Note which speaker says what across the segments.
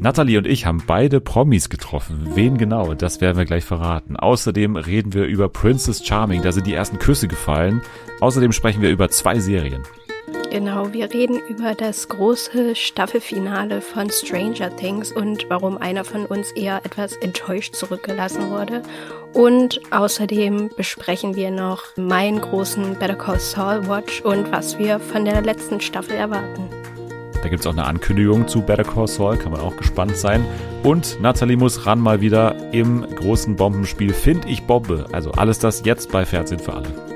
Speaker 1: Natalie und ich haben beide Promis getroffen. Wen genau, das werden wir gleich verraten. Außerdem reden wir über Princess Charming, da sind die ersten Küsse gefallen. Außerdem sprechen wir über zwei Serien.
Speaker 2: Genau, wir reden über das große Staffelfinale von Stranger Things und warum einer von uns eher etwas enttäuscht zurückgelassen wurde. Und außerdem besprechen wir noch meinen großen Better Call Saul Watch und was wir von der letzten Staffel erwarten.
Speaker 1: Da gibt es auch eine Ankündigung zu Better Call Saul, kann man auch gespannt sein. Und Nathalie muss ran mal wieder im großen Bombenspiel Find ich Bombe. Also alles das jetzt bei Fernsehen für alle.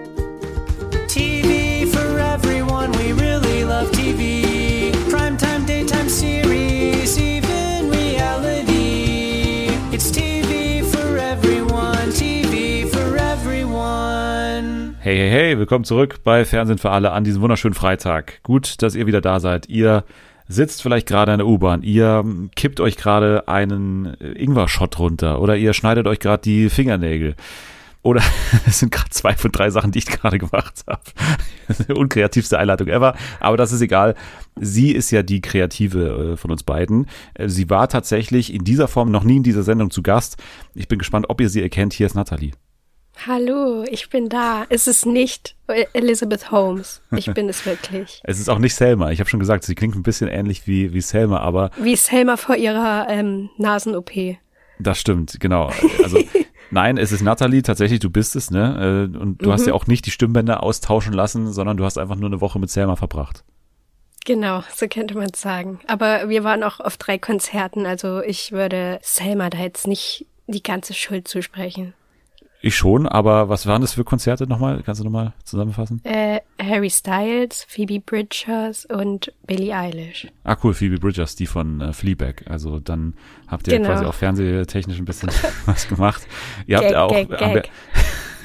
Speaker 1: Hey, hey, hey, willkommen zurück bei Fernsehen für alle an diesem wunderschönen Freitag. Gut, dass ihr wieder da seid. Ihr sitzt vielleicht gerade in der U-Bahn, ihr kippt euch gerade einen Ingwer-Shot runter oder ihr schneidet euch gerade die Fingernägel. Oder es sind gerade zwei von drei Sachen, die ich gerade gemacht habe. Unkreativste Einleitung ever. Aber das ist egal. Sie ist ja die Kreative äh, von uns beiden. Äh, Sie war tatsächlich in dieser Form noch nie in dieser Sendung zu Gast. Ich bin gespannt, ob ihr sie erkennt. Hier ist Nathalie.
Speaker 2: Hallo, ich bin da. Es ist nicht Elizabeth Holmes. Ich bin es wirklich.
Speaker 1: Es ist auch nicht Selma. Ich habe schon gesagt, sie klingt ein bisschen ähnlich wie, wie Selma, aber
Speaker 2: Wie Selma vor ihrer ähm, Nasen-OP.
Speaker 1: das stimmt, genau. Also nein, es ist Nathalie, tatsächlich, du bist es, ne? Äh, Und du hast ja auch nicht die Stimmbänder austauschen lassen, sondern du hast einfach nur eine Woche mit Selma verbracht.
Speaker 2: Genau, so könnte man es sagen. Aber wir waren auch auf drei Konzerten, also ich würde Selma da jetzt nicht die ganze Schuld zusprechen.
Speaker 1: Ich schon, aber was waren das für Konzerte nochmal? Kannst du nochmal zusammenfassen?
Speaker 2: Äh, Harry Styles, Phoebe Bridgers und Billie Eilish.
Speaker 1: Ah, cool, Phoebe Bridgers, die von äh, Fleabag. Also dann habt ihr
Speaker 2: Genau.
Speaker 1: quasi auch fernsehtechnisch ein bisschen was gemacht. Ihr habt
Speaker 2: Gag,
Speaker 1: ja auch.
Speaker 2: Gag, Gag.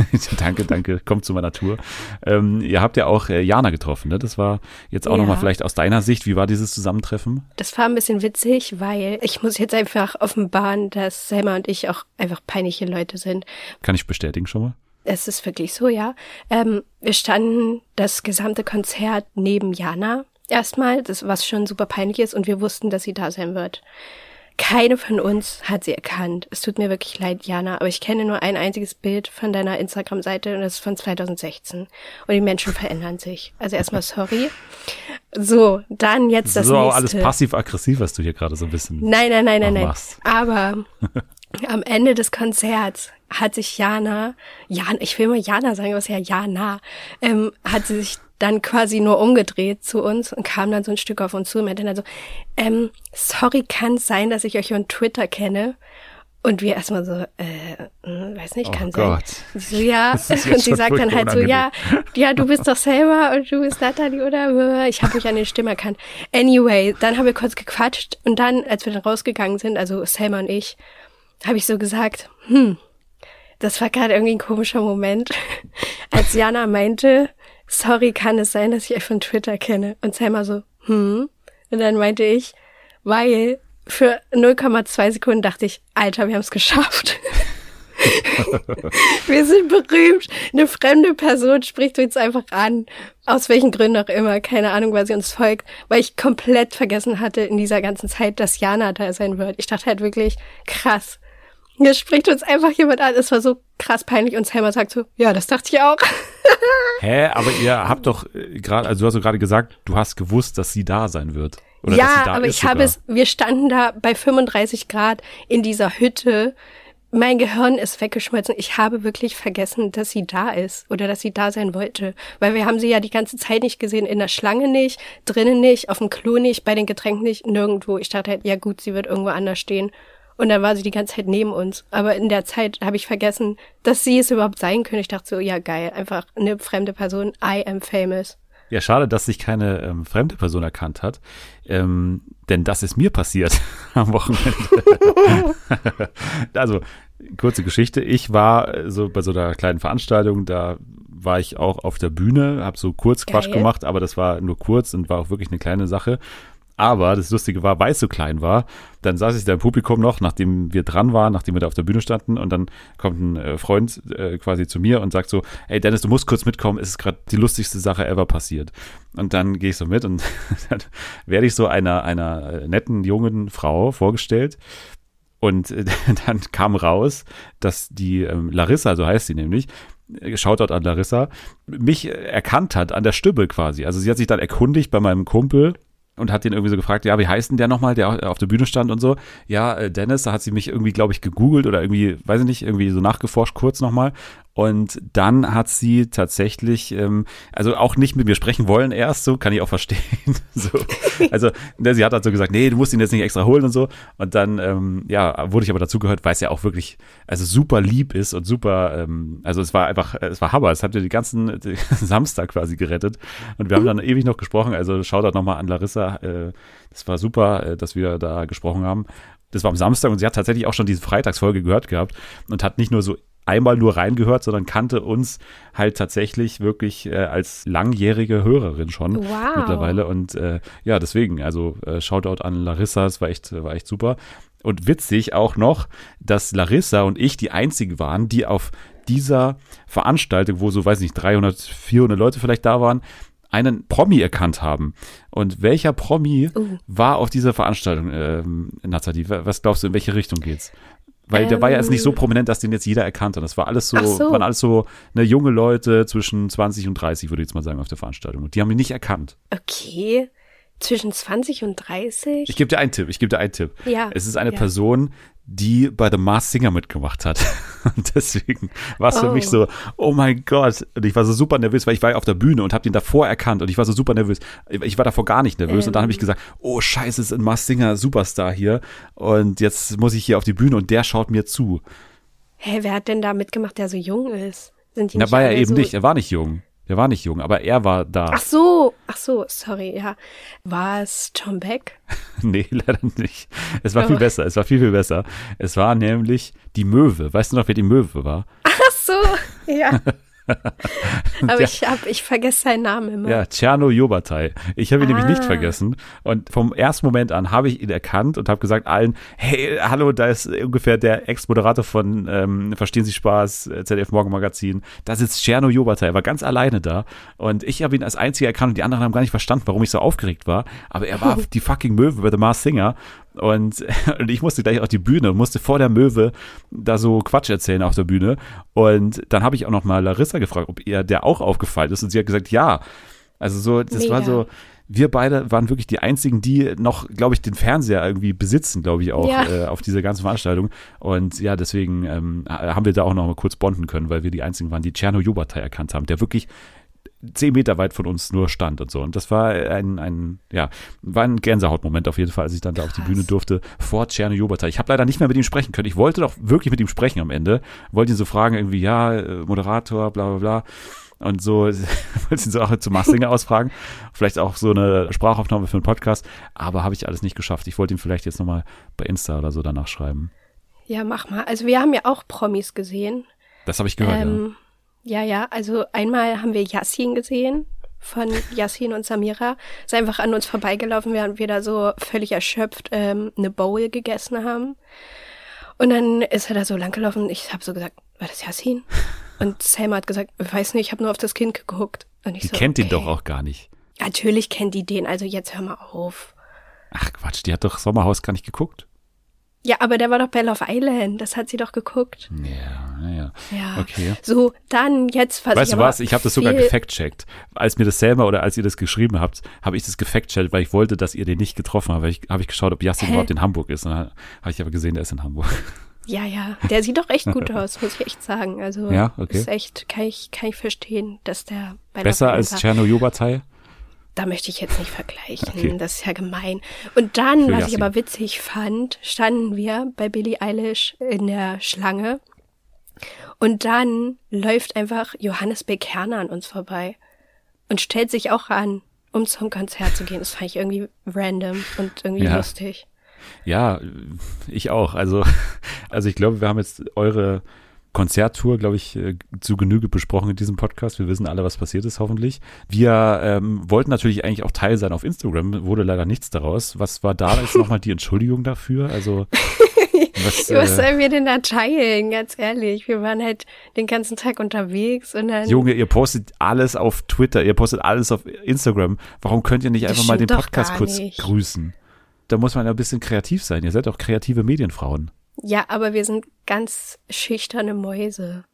Speaker 1: danke, danke, kommt zu meiner Tour. Ähm, ihr habt ja auch äh, Jana getroffen, ne? Das war jetzt auch
Speaker 2: Ja.
Speaker 1: nochmal vielleicht aus deiner Sicht. Wie war dieses Zusammentreffen?
Speaker 2: Das war ein bisschen witzig, weil ich muss jetzt einfach offenbaren, dass Selma und ich auch einfach peinliche Leute sind.
Speaker 1: Kann ich bestätigen schon mal?
Speaker 2: Es ist wirklich so, ja. Ähm, wir standen das gesamte Konzert neben Jana erstmal, das was schon super peinlich ist und wir wussten, dass sie da sein wird. Keine von uns hat sie erkannt. Es tut mir wirklich leid, Jana, aber ich kenne nur ein einziges Bild von deiner Instagram-Seite und das ist von 2016. Und die Menschen verändern sich. Also erstmal sorry. So, dann jetzt das
Speaker 1: so auch
Speaker 2: nächste.
Speaker 1: alles passiv-aggressiv, was du hier gerade so ein bisschen.
Speaker 2: Nein, nein, nein, nein, nein. Aber am Ende des Konzerts hat sich Jana, Jan, ich will mal Jana sagen, ist ja Jana, ähm, hat sie sich dann quasi nur umgedreht zu uns und kam dann so ein Stück auf uns zu und meinte dann so, ähm, sorry, kann es sein, dass ich euch von Twitter kenne? Und wir erstmal so, äh, hm, weiß nicht,
Speaker 1: Oh
Speaker 2: kann
Speaker 1: Gott.
Speaker 2: sein. Sie so, ja. Und sie sagt dann halt so, ja, ja, du bist doch selber und du bist Natalie oder ich habe euch an den Stimme erkannt. Anyway, dann haben wir kurz gequatscht und dann, als wir dann rausgegangen sind, also Selma und ich, habe ich so gesagt, hm, das war gerade irgendwie ein komischer Moment, als Jana meinte, sorry, kann es sein, dass ich euch von Twitter kenne? Und Selma so, hm. Und dann meinte ich, weil für 0,2 Sekunden dachte ich, Alter, wir haben es geschafft. wir sind berühmt. Eine fremde Person spricht uns einfach an. Aus welchen Gründen auch immer. Keine Ahnung, weil sie uns folgt. Weil ich komplett vergessen hatte in dieser ganzen Zeit, dass Jana da sein wird. Ich dachte halt wirklich, krass. Hier spricht uns einfach jemand an. Es war so krass peinlich. Und Selma sagt so, ja, das dachte ich auch.
Speaker 1: Hä, aber ihr habt doch äh, gerade, also du hast doch gerade gesagt, du hast gewusst, dass sie da sein wird. Oder
Speaker 2: ja, aber ich habe es, wir standen da bei 35 Grad in dieser Hütte. Mein Gehirn ist weggeschmolzen. Ich habe wirklich vergessen, dass sie da ist oder dass sie da sein wollte. Weil wir haben sie ja die ganze Zeit nicht gesehen. In der Schlange nicht, drinnen nicht, auf dem Klo nicht, bei den Getränken nicht, nirgendwo. Ich dachte halt, ja gut, sie wird irgendwo anders stehen. Und dann war sie die ganze Zeit neben uns. Aber in der Zeit habe ich vergessen, dass sie es überhaupt sein können. Ich dachte so, ja geil, einfach eine fremde Person. I am famous.
Speaker 1: Ja, schade, dass sich keine ähm, fremde Person erkannt hat. Ähm, denn das ist mir passiert am Wochenende. also, kurze Geschichte. Ich war äh, so bei so einer kleinen Veranstaltung, da war ich auch auf der Bühne, habe so kurz Quatsch gemacht, aber das war nur kurz und war auch wirklich eine kleine Sache. Aber das Lustige war, weil es so klein war, dann saß ich da im Publikum noch, nachdem wir dran waren, nachdem wir da auf der Bühne standen und dann kommt ein äh, Freund äh, quasi zu mir und sagt so, ey Dennis, du musst kurz mitkommen, es ist gerade die lustigste Sache ever passiert. Und dann gehe ich so mit und dann werde ich so einer, einer äh, netten jungen Frau vorgestellt, und äh, dann kam raus, dass die ähm, Larissa, so heißt sie nämlich, Shoutout an Larissa, mich erkannt hat an der Stimme quasi. Also sie hat sich dann erkundigt bei meinem Kumpel und hat den irgendwie so gefragt, ja, wie heißt denn der nochmal, der auf der Bühne stand und so. Ja, äh, Dennis, da hat sie mich irgendwie, glaube ich, gegoogelt oder irgendwie, weiß ich nicht, irgendwie so nachgeforscht kurz nochmal. Und dann hat sie tatsächlich, ähm, also auch nicht mit mir sprechen wollen erst, so kann ich auch verstehen. so. Also ne, sie hat halt so gesagt, nee, du musst ihn jetzt nicht extra holen und so. Und dann, ähm, ja, wurde ich aber dazugehört, weil es ja auch wirklich, also super lieb ist und super, ähm, also es war einfach, es war Hammer. Es hat ja die ganzen den Samstag quasi gerettet. Und wir haben dann ewig noch gesprochen. Also schaut da nochmal an Larissa. Äh, das war super, äh, dass wir da gesprochen haben. Das war am Samstag und sie hat tatsächlich auch schon diese Freitagsfolge gehört gehabt und hat nicht nur so einmal nur reingehört, sondern kannte uns halt tatsächlich wirklich äh, als langjährige Hörerin schon
Speaker 2: Wow.
Speaker 1: mittlerweile. Und äh, ja, deswegen, also äh, Shoutout an Larissa, es war echt, war echt super. Und witzig auch noch, dass Larissa und ich die einzigen waren, die auf dieser Veranstaltung, wo so, weiß nicht, 300, 400 Leute vielleicht da waren, einen Promi erkannt haben. Und welcher Promi
Speaker 2: Uh.
Speaker 1: war auf dieser Veranstaltung, ähm, Nathalie? Was glaubst du, in welche Richtung geht's? Weil der war ja jetzt nicht so
Speaker 2: Ähm.
Speaker 1: prominent, dass den jetzt jeder erkannt hat. Das war alles so,
Speaker 2: so.
Speaker 1: waren alles so ne, junge Leute zwischen 20 und 30, würde ich jetzt mal sagen, auf der Veranstaltung. Und die haben ihn nicht erkannt.
Speaker 2: Okay. Zwischen 20 und 30?
Speaker 1: Ich gebe dir einen Tipp, ich gebe dir einen Tipp.
Speaker 2: Ja,
Speaker 1: Es ist eine
Speaker 2: ja.
Speaker 1: Person, die bei The Mars Singer mitgemacht hat. Und deswegen war es für
Speaker 2: Oh.
Speaker 1: mich so, oh mein Gott. Und ich war so super nervös, weil ich war ja auf der Bühne und habe den davor erkannt und ich war so super nervös. Ich war davor gar nicht nervös und dann habe ich
Speaker 2: Ähm.
Speaker 1: gesagt, oh scheiße, es ist ein Mars Singer Superstar hier und jetzt muss ich hier auf die Bühne und der schaut mir zu.
Speaker 2: Hä, wer hat denn da mitgemacht, der so jung ist? Sind die
Speaker 1: Da
Speaker 2: nicht
Speaker 1: war er eben
Speaker 2: so
Speaker 1: nicht, er war nicht jung. Der war nicht jung, aber er war da.
Speaker 2: Ach so, ach so, sorry, ja. War es Tom Beck?
Speaker 1: Nee, leider nicht. Es war
Speaker 2: Oh.
Speaker 1: viel besser, es war viel, viel besser. Es war nämlich die Möwe. Weißt du noch, wer die Möwe war?
Speaker 2: Ach so, ja. Aber
Speaker 1: Ja.
Speaker 2: ich hab, ich vergesse seinen Namen immer.
Speaker 1: Ja, Tscherno Jobatai. Ich habe ihn nämlich nicht
Speaker 2: Ah.
Speaker 1: vergessen. Und vom ersten Moment an habe ich ihn erkannt und habe gesagt allen, hey, hallo, da ist ungefähr der Ex-Moderator von ähm, Verstehen Sie Spaß, äh, ZDF Morgenmagazin. Da sitzt Tscherno Jobatai. Er war ganz alleine da. Und ich habe ihn als einziger erkannt und die anderen haben gar nicht verstanden, warum ich so aufgeregt war. Aber er war die fucking Möwe bei The Mars Singer. Und, und ich musste gleich auf die Bühne und musste vor der Möwe da so Quatsch erzählen auf der Bühne. Und dann habe ich auch noch mal Larissa gefragt, ob ihr der auch aufgefallen ist. Und sie hat gesagt, ja. Also so, das war
Speaker 2: Mega.
Speaker 1: so, wir beide waren wirklich die einzigen, die noch, glaube ich, den Fernseher irgendwie besitzen, glaube ich, auch
Speaker 2: Ja.
Speaker 1: äh, auf dieser ganzen Veranstaltung. Und ja, deswegen ähm, haben wir da auch noch mal kurz bonden können, weil wir die einzigen waren, die Tscherno Jobatai erkannt haben, der wirklich zehn Meter weit von uns nur stand und so. Und das war ein, ein ja, war ein Gänsehautmoment auf jeden Fall, als ich dann da auf die. Bühne durfte vor Tscherno Jobatai. Ich habe leider nicht mehr mit ihm sprechen können. Ich wollte doch wirklich mit ihm sprechen am Ende. Wollte ihn so fragen, irgendwie, ja, äh, Moderator, bla bla bla. Und so, wollte ihn so auch zu Massinger ausfragen. Vielleicht auch so eine Sprachaufnahme für einen Podcast. Aber habe ich alles nicht geschafft. Ich wollte ihm vielleicht jetzt nochmal bei Insta oder so danach schreiben.
Speaker 2: Ja, mach mal. Also wir haben ja auch Promis gesehen.
Speaker 1: Das habe ich gehört,
Speaker 2: ähm, ja, ja. Also einmal haben wir Yassin gesehen von Yassin und Samira. Ist einfach an uns vorbeigelaufen, während wir da so völlig erschöpft ähm, eine Bowl gegessen haben. Und dann ist er da so langgelaufen und ich habe so gesagt, war das Yassin? Und Selma hat gesagt, ich weiß nicht, ich habe nur auf das Kind geguckt. Und ich
Speaker 1: Die
Speaker 2: so,
Speaker 1: kennt ihn
Speaker 2: okay.
Speaker 1: doch auch gar nicht.
Speaker 2: Natürlich kennt die den, also jetzt hör mal auf.
Speaker 1: Ach Quatsch, die hat doch Sommerhaus gar nicht geguckt.
Speaker 2: Ja, aber der war doch bei Love Island, das hat sie doch geguckt.
Speaker 1: Ja, naja.
Speaker 2: Ja.
Speaker 1: Okay.
Speaker 2: So, dann jetzt, was
Speaker 1: Weißt du was? Ich habe das sogar gefact-checkt. Als mir das selber oder als ihr das geschrieben habt, habe ich das gefact-checkt, weil ich wollte, dass ihr den nicht getroffen habt. Ich habe ich geschaut, ob
Speaker 2: Hä?
Speaker 1: überhaupt in Hamburg ist. Und dann habe ich aber gesehen, der ist in Hamburg.
Speaker 2: Ja, ja, der sieht doch echt gut aus, muss ich echt sagen. Also
Speaker 1: Ja, okay.
Speaker 2: ist echt, kann ich, kann ich verstehen, dass der bei
Speaker 1: Besser
Speaker 2: Love
Speaker 1: als. Tscherno Jobatai?
Speaker 2: Da möchte ich jetzt nicht vergleichen,
Speaker 1: Okay.
Speaker 2: das ist ja gemein. Und dann,
Speaker 1: Für
Speaker 2: was
Speaker 1: Yassin.
Speaker 2: ich aber witzig fand, standen wir bei Billie Eilish in der Schlange und dann läuft einfach Johannes B. Kerner an uns vorbei und stellt sich auch an, um zum Konzert zu gehen. Das fand ich irgendwie random und irgendwie
Speaker 1: Ja.
Speaker 2: lustig.
Speaker 1: Ja, ich auch. Also, also ich glaube, wir haben jetzt eure Konzerttour, glaube ich, äh, zu Genüge besprochen in diesem Podcast. Wir wissen alle, was passiert ist, hoffentlich. Wir ähm, wollten natürlich eigentlich auch Teil sein auf Instagram, wurde leider nichts daraus. Was war da jetzt nochmal die Entschuldigung dafür? Also was,
Speaker 2: Was
Speaker 1: äh,
Speaker 2: sollen wir denn da teilen, ganz ehrlich? Wir waren halt den ganzen Tag unterwegs und dann.
Speaker 1: Junge, ihr postet alles auf Twitter, ihr postet alles auf Instagram. Warum könnt ihr nicht einfach mal den Podcast kurz grüßen? Da muss man ja ein bisschen kreativ sein. Ihr seid auch kreative Medienfrauen.
Speaker 2: Ja, aber wir sind ganz schüchterne Mäuse.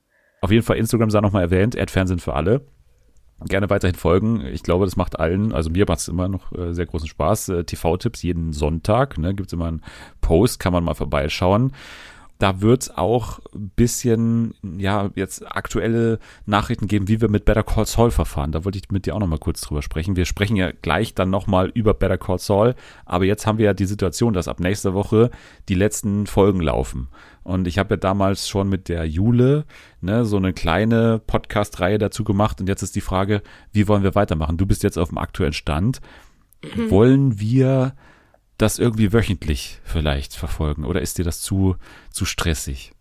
Speaker 1: Auf jeden Fall Instagram sei nochmal erwähnt, Erdfernsehen für alle. Gerne weiterhin folgen. Ich glaube, das macht allen, also mir macht es immer noch äh, sehr großen Spaß. Äh, TV-Tipps jeden Sonntag, ne, gibt es immer einen Post, kann man mal vorbeischauen. Da wird es auch ein bisschen, ja, jetzt aktuelle Nachrichten geben, wie wir mit Better Call Saul verfahren. Da wollte ich mit dir auch nochmal kurz drüber sprechen. Wir sprechen ja gleich dann nochmal über Better Call Saul, aber jetzt haben wir ja die Situation, dass ab nächster Woche die letzten Folgen laufen. Und ich habe ja damals schon mit der Jule ne, so eine kleine Podcast-Reihe dazu gemacht. Und jetzt ist die Frage, wie wollen wir weitermachen? Du bist jetzt auf dem aktuellen Stand. Wollen wir das irgendwie wöchentlich vielleicht verfolgen? Oder ist dir das zu, zu stressig?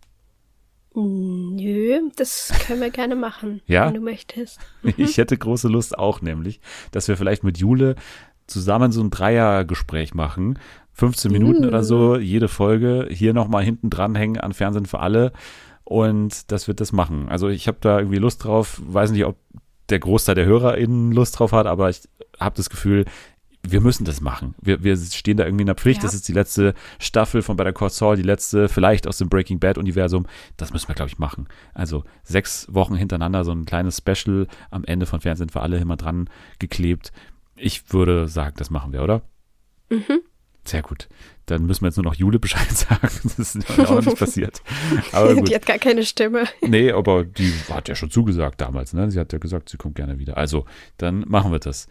Speaker 2: Nö, das können wir gerne machen,
Speaker 1: Ja?
Speaker 2: wenn du möchtest.
Speaker 1: Ich hätte große Lust auch nämlich, dass wir vielleicht mit Jule zusammen so ein Dreiergespräch machen. 15 Minuten oder so, jede Folge. Hier nochmal hinten dranhängen an Fernsehen für alle. Und das wird das machen. Also ich habe da irgendwie Lust drauf. Weiß nicht, ob der Großteil der HörerInnen Lust drauf hat, aber ich habe das Gefühl, wir müssen das machen. Wir, wir stehen da irgendwie in der Pflicht.
Speaker 2: Ja.
Speaker 1: Das ist die letzte Staffel von Better Call Saul, die letzte vielleicht aus dem Breaking Bad Universum. Das müssen wir, glaube ich, machen. Also sechs Wochen hintereinander so ein kleines Special am Ende von Fernsehen für alle immer dran geklebt. Ich würde sagen, das machen wir, oder?
Speaker 2: Mhm.
Speaker 1: Sehr gut. Dann müssen wir jetzt nur noch Jule Bescheid sagen. Das ist auch noch nicht passiert. Aber gut.
Speaker 2: Die hat gar keine Stimme.
Speaker 1: Nee, aber die hat ja schon zugesagt damals, ne? Sie hat ja gesagt, sie kommt gerne wieder. Also, dann machen wir das.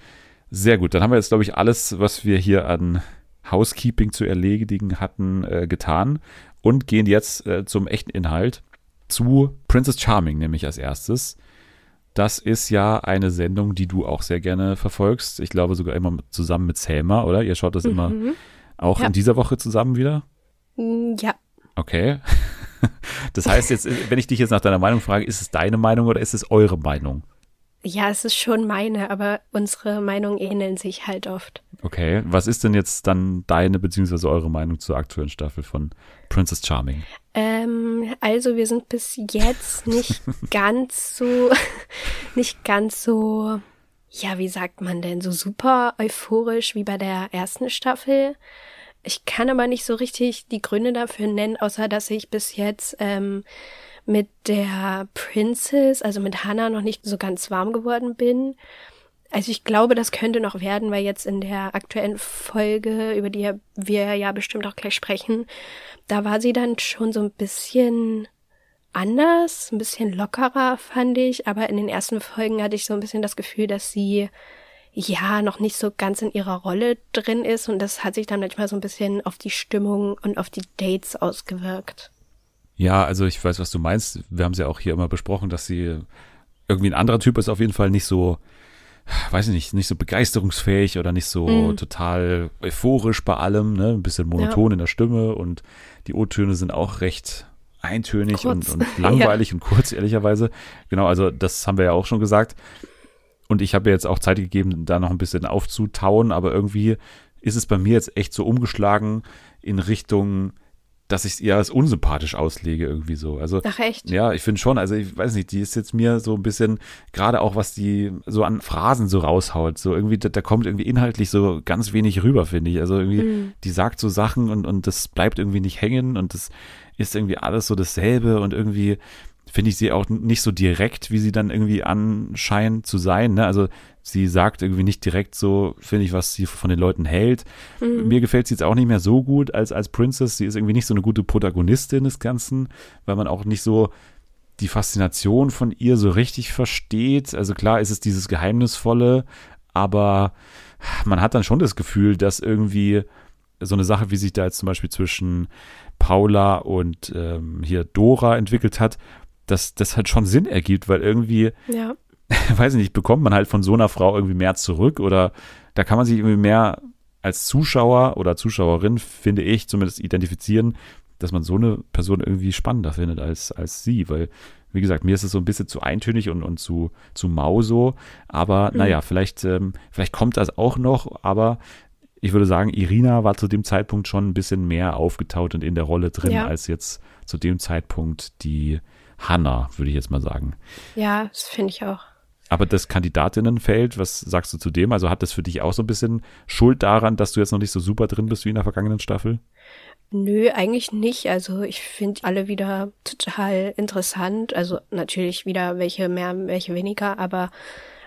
Speaker 1: Sehr gut. Dann haben wir jetzt, glaube ich, alles, was wir hier an Housekeeping zu erledigen hatten, äh, getan und gehen jetzt äh, zum echten Inhalt zu Princess Charming, nämlich als erstes. Das ist ja eine Sendung, die du auch sehr gerne verfolgst. Ich glaube sogar immer zusammen mit Selma, oder? Ihr schaut das immer
Speaker 2: Mhm.
Speaker 1: auch
Speaker 2: Ja.
Speaker 1: in dieser Woche zusammen wieder?
Speaker 2: Mm, Ja,
Speaker 1: Okay. Das heißt jetzt, wenn ich dich jetzt nach deiner Meinung frage, ist es deine Meinung oder ist es eure Meinung?
Speaker 2: Ja, es ist schon meine, aber unsere Meinungen ähneln sich halt oft.
Speaker 1: Okay. Was ist denn jetzt dann deine bzw. eure Meinung zur aktuellen Staffel von Princess Charming?
Speaker 2: Ähm, also wir sind bis jetzt nicht ganz so, nicht ganz so, ja, wie sagt man denn, so super euphorisch wie bei der ersten Staffel. Ich kann aber nicht so richtig die Gründe dafür nennen, außer dass ich bis jetzt ähm, mit der Princess, also mit Hannah, noch nicht so ganz warm geworden bin. Also ich glaube, das könnte noch werden, weil jetzt in der aktuellen Folge, über die wir ja bestimmt auch gleich sprechen, da war sie dann schon so ein bisschen anders, ein bisschen lockerer, fand ich. Aber in den ersten Folgen hatte ich so ein bisschen das Gefühl, dass sie ja noch nicht so ganz in ihrer Rolle drin ist und das hat sich dann manchmal so ein bisschen auf die Stimmung und auf die Dates ausgewirkt.
Speaker 1: Ja, also ich weiß, was du meinst. Wir haben es ja auch hier immer besprochen, dass sie irgendwie ein anderer Typ ist, auf jeden Fall nicht so, weiß ich nicht, nicht so begeisterungsfähig oder nicht so
Speaker 2: Mhm.
Speaker 1: total euphorisch bei allem, ne? Ein bisschen monoton in der Stimme und die O-Töne sind auch recht eintönig und, und langweilig und kurz, ehrlicherweise. Genau, also das haben wir ja auch schon gesagt. Und ich habe jetzt auch Zeit gegeben, da noch ein bisschen aufzutauen, aber irgendwie ist es bei mir jetzt echt so umgeschlagen in Richtung, dass ich es eher als unsympathisch auslege, irgendwie so. Also
Speaker 2: Ach echt?
Speaker 1: ja, ich finde schon, also ich weiß nicht, die ist jetzt mir so ein bisschen, gerade auch was die so an Phrasen so raushaut, so irgendwie, da, da kommt irgendwie inhaltlich so ganz wenig rüber, finde ich. Also irgendwie,
Speaker 2: Mhm.
Speaker 1: die sagt so Sachen und, und das bleibt irgendwie nicht hängen und das ist irgendwie alles so dasselbe und irgendwie finde ich sie auch nicht so direkt, wie sie dann irgendwie anscheint zu sein. Ne? Also sie sagt irgendwie nicht direkt so, finde ich, was sie von den Leuten hält. Mir gefällt sie jetzt auch nicht mehr so gut als als Princess. Sie ist irgendwie nicht so eine gute Protagonistin des Ganzen, weil man auch nicht so die Faszination von ihr so richtig versteht. Also klar ist es dieses Geheimnisvolle, aber man hat dann schon das Gefühl, dass irgendwie so eine Sache, wie sich da jetzt zum Beispiel zwischen Paula und ähm, hier Dora entwickelt hat, dass das halt schon Sinn ergibt, weil irgendwie
Speaker 2: Ja.
Speaker 1: weiß ich nicht, bekommt man halt von so einer Frau irgendwie mehr zurück oder da kann man sich irgendwie mehr als Zuschauer oder Zuschauerin, finde ich, zumindest identifizieren, dass man so eine Person irgendwie spannender findet als, als sie, weil, wie gesagt, mir ist es so ein bisschen zu eintönig und, und zu, zu mau so, aber
Speaker 2: Mhm.
Speaker 1: naja, vielleicht, ähm, vielleicht kommt das auch noch, aber ich würde sagen, Irina war zu dem Zeitpunkt schon ein bisschen mehr aufgetaut und in der Rolle drin,
Speaker 2: Ja.
Speaker 1: als jetzt zu dem Zeitpunkt die Hannah, würde ich jetzt mal sagen.
Speaker 2: Ja, das finde ich auch.
Speaker 1: Aber das Kandidatinnenfeld, was sagst du zu dem? Also hat das für dich auch so ein bisschen Schuld daran, dass du jetzt noch nicht so super drin bist wie in der vergangenen Staffel?
Speaker 2: Nö, eigentlich nicht. Also ich finde alle wieder total interessant. Also natürlich wieder welche mehr, welche weniger, aber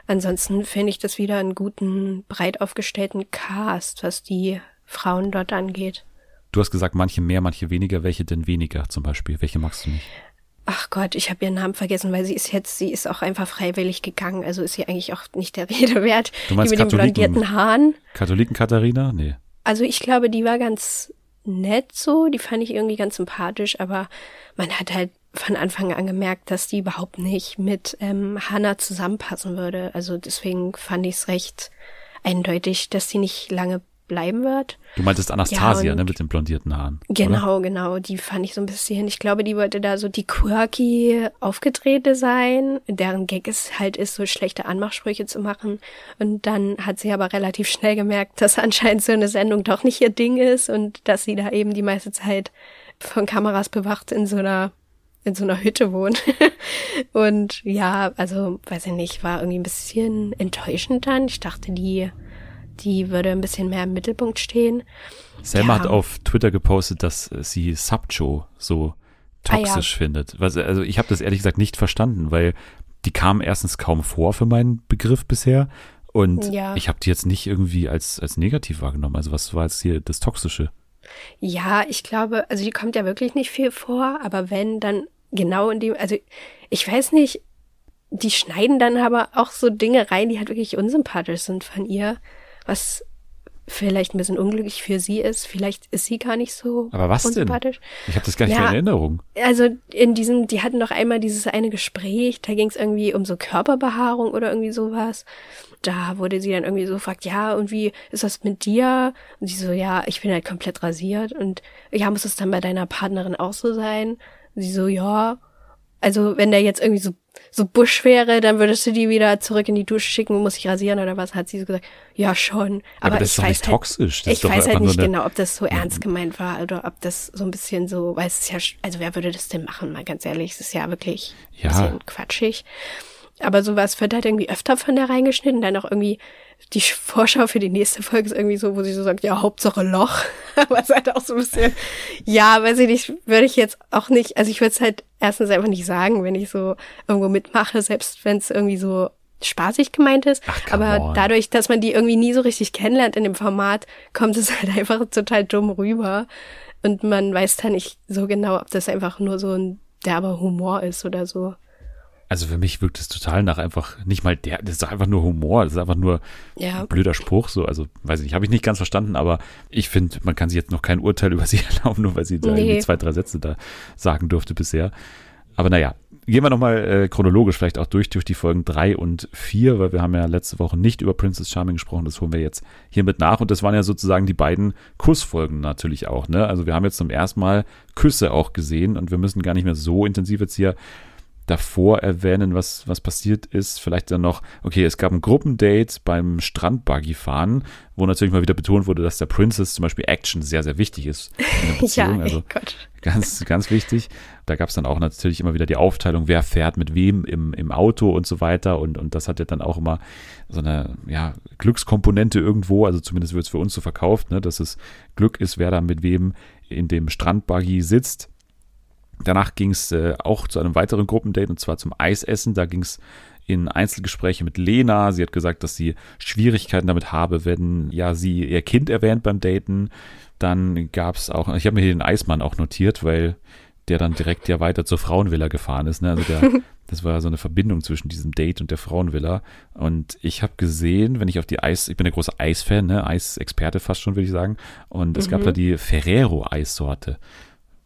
Speaker 2: ansonsten finde ich das wieder einen guten, breit aufgestellten Cast, was die Frauen dort angeht.
Speaker 1: Du hast gesagt, manche mehr, manche weniger. Welche denn weniger zum Beispiel? Welche magst du nicht?
Speaker 2: Ach Gott, ich habe ihren Namen vergessen, weil sie ist jetzt, sie ist auch einfach freiwillig gegangen. Also ist sie eigentlich auch nicht der Rede wert.
Speaker 1: Du meinst
Speaker 2: die mit den
Speaker 1: Katholiken?
Speaker 2: blondierten Haaren.
Speaker 1: Katholiken Katharina? Nee.
Speaker 2: Also ich glaube, die war ganz nett so, die fand ich irgendwie ganz sympathisch, aber man hat halt von Anfang an gemerkt, dass die überhaupt nicht mit ähm, Hannah zusammenpassen würde. Also deswegen fand ich es recht eindeutig, dass sie nicht lange bleiben wird.
Speaker 1: Du meintest Anastasia,
Speaker 2: und-
Speaker 1: ne, mit den blondierten Haaren. Oder?
Speaker 2: Genau, genau. Die fand ich so ein bisschen. Ich glaube, die wollte da so die quirky Aufgedrehte sein, deren Gag es halt ist, so schlechte Anmachsprüche zu machen. Und dann hat sie aber relativ schnell gemerkt, dass anscheinend so eine Sendung doch nicht ihr Ding ist und dass sie da eben die meiste Zeit von Kameras bewacht in so einer in so einer Hütte wohnt. und ja, also weiß ich nicht, war irgendwie ein bisschen enttäuschend dann. Ich dachte, die die würde ein bisschen mehr im Mittelpunkt stehen.
Speaker 1: Selma
Speaker 2: Ja.
Speaker 1: hat auf Twitter gepostet, dass äh, sie Subjo so
Speaker 2: Ah, ja.
Speaker 1: toxisch findet. Was, also ich habe das ehrlich gesagt nicht verstanden, weil die kam erstens kaum vor für meinen Begriff bisher und
Speaker 2: Ja.
Speaker 1: ich habe die jetzt nicht irgendwie als, als negativ wahrgenommen. Also was war jetzt hier das Toxische?
Speaker 2: Ja, ich glaube, also die kommt ja wirklich nicht viel vor, aber wenn, dann genau in dem, also ich weiß nicht, die schneiden dann aber auch so Dinge rein, die halt wirklich unsympathisch sind von ihr, was vielleicht ein bisschen unglücklich für sie ist. Vielleicht ist sie gar nicht so
Speaker 1: Aber was denn? Ich habe das gar nicht
Speaker 2: Ja.
Speaker 1: mehr in Erinnerung.
Speaker 2: Also in diesem, die hatten doch einmal dieses eine Gespräch, da ging es irgendwie um so Körperbehaarung oder irgendwie sowas. Da wurde sie dann irgendwie so gefragt, ja, und wie ist das mit dir? Und sie so, ja, ich bin halt komplett rasiert. Und ja, muss es dann bei deiner Partnerin auch so sein? Und sie so, ja. Also wenn der jetzt irgendwie so, so Busch wäre, dann würdest du die wieder zurück in die Dusche schicken und muss sich rasieren oder was? Hat sie so gesagt, ja schon.
Speaker 1: Aber,
Speaker 2: Aber,
Speaker 1: das
Speaker 2: ich
Speaker 1: ist doch nicht
Speaker 2: halt,
Speaker 1: toxisch. Das
Speaker 2: ich weiß halt nicht
Speaker 1: eine,
Speaker 2: genau, ob das so ernst gemeint war oder ob das so ein bisschen so, weil es ist ja, also wer würde das denn machen, mal ganz ehrlich, es ist ja wirklich
Speaker 1: Ja.
Speaker 2: ein bisschen quatschig. Aber sowas wird halt irgendwie öfter von der reingeschnitten, dann auch irgendwie die Sch- Vorschau für die nächste Folge ist irgendwie so, wo sie so sagt, ja, Hauptsache Loch. Aber es ist halt auch so ein bisschen, ja, weiß ich nicht, würde ich jetzt auch nicht, also ich würde es halt erstens einfach nicht sagen, wenn ich so irgendwo mitmache, selbst wenn es irgendwie so spaßig gemeint ist.
Speaker 1: Ach,
Speaker 2: Aber
Speaker 1: on.
Speaker 2: dadurch, dass man die irgendwie nie so richtig kennenlernt in dem Format, kommt es halt einfach total dumm rüber. Und man weiß dann nicht so genau, ob das einfach nur so ein derber Humor ist oder so.
Speaker 1: Also für mich wirkt es total nach einfach, nicht mal der, das ist einfach nur Humor, das ist einfach nur
Speaker 2: Ja.
Speaker 1: ein blöder Spruch, so, also weiß ich nicht, habe ich nicht ganz verstanden, aber ich finde, man kann sich jetzt noch kein Urteil über sie erlauben, nur weil sie da
Speaker 2: Nee.
Speaker 1: irgendwie zwei, drei Sätze da sagen durfte bisher. Aber naja, gehen wir nochmal äh, chronologisch vielleicht auch durch, durch die Folgen drei und vier, weil wir haben ja letzte Woche nicht über Princess Charming gesprochen, das holen wir jetzt hiermit nach und das waren ja sozusagen die beiden Kussfolgen natürlich auch, ne? Also wir haben jetzt zum ersten Mal Küsse auch gesehen und wir müssen gar nicht mehr so intensiv jetzt hier davor erwähnen, was, was passiert ist. Vielleicht dann noch, okay, es gab ein Gruppendate beim Strandbuggy-Fahren, wo natürlich mal wieder betont wurde, dass der Princess zum Beispiel Action sehr, sehr wichtig ist in der
Speaker 2: Ja,
Speaker 1: Beziehung.
Speaker 2: ey
Speaker 1: also ganz, ganz wichtig. Da gab es dann auch natürlich immer wieder die Aufteilung, wer fährt mit wem im, im Auto und so weiter. Und, und das hat ja dann auch immer so eine ja, Glückskomponente irgendwo, also zumindest wird es für uns so verkauft, ne, dass es Glück ist, wer da mit wem in dem Strandbuggy sitzt. Danach ging es äh, auch zu einem weiteren Gruppendate und zwar zum Eisessen. Da ging es in Einzelgespräche mit Lena. Sie hat gesagt, dass sie Schwierigkeiten damit habe, wenn ja sie ihr Kind erwähnt beim Daten. Dann gab es auch, ich habe mir hier den Eismann auch notiert, weil der dann direkt ja weiter zur Frauenvilla gefahren ist. Ne? Also der, das war so eine Verbindung zwischen diesem Date und der Frauenvilla. Und ich habe gesehen, wenn ich auf die Eis, ich bin der große Eisfan, ne? Eisexperte fast schon, würde ich sagen. Und es gab da die Ferrero-Eissorte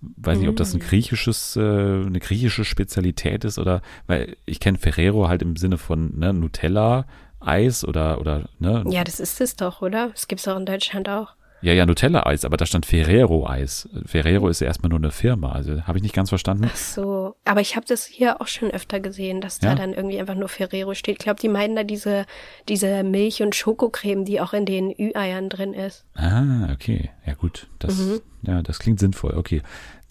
Speaker 1: weiß nicht, ob das ein griechisches, äh, eine griechische Spezialität ist oder, weil ich kenne Ferrero halt im Sinne von ne, Nutella, Eis oder, oder, ne?
Speaker 2: Ja, das ist es doch, oder? Das gibt's auch in Deutschland auch.
Speaker 1: Ja, ja, Nutella-Eis, aber da stand Ferrero-Eis. Ferrero ist ja erstmal nur eine Firma, also habe ich nicht ganz verstanden.
Speaker 2: Ach so, aber ich habe das hier auch schon öfter gesehen, dass
Speaker 1: Ja?
Speaker 2: da dann irgendwie einfach nur Ferrero steht. Ich glaube, die meinen da diese, diese Milch- und Schokocreme, die auch in den Ü-Eiern drin ist.
Speaker 1: Ah, okay. Ja, gut. Das, ja, das klingt sinnvoll. Okay,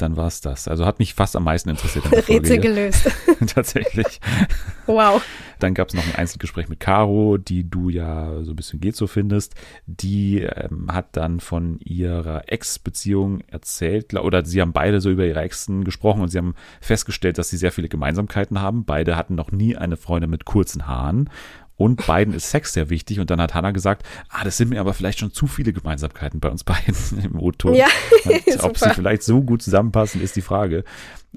Speaker 1: dann war's das. Also hat mich fast am meisten interessiert an der Folge
Speaker 2: Rätsel gelöst.
Speaker 1: Tatsächlich.
Speaker 2: wow.
Speaker 1: Dann gab es noch ein Einzelgespräch mit Caro, die du ja so ein bisschen geht so findest. Die ähm, hat dann von ihrer Ex-Beziehung erzählt, oder sie haben beide so über ihre Exen gesprochen und sie haben festgestellt, dass sie sehr viele Gemeinsamkeiten haben. Beide hatten noch nie eine Freundin mit kurzen Haaren. Und beiden ist Sex sehr wichtig. Und dann hat Hannah gesagt, ah, das sind mir aber vielleicht schon zu viele Gemeinsamkeiten bei uns beiden im O-Ton.
Speaker 2: Ja,
Speaker 1: ob sie vielleicht so gut zusammenpassen, ist die Frage.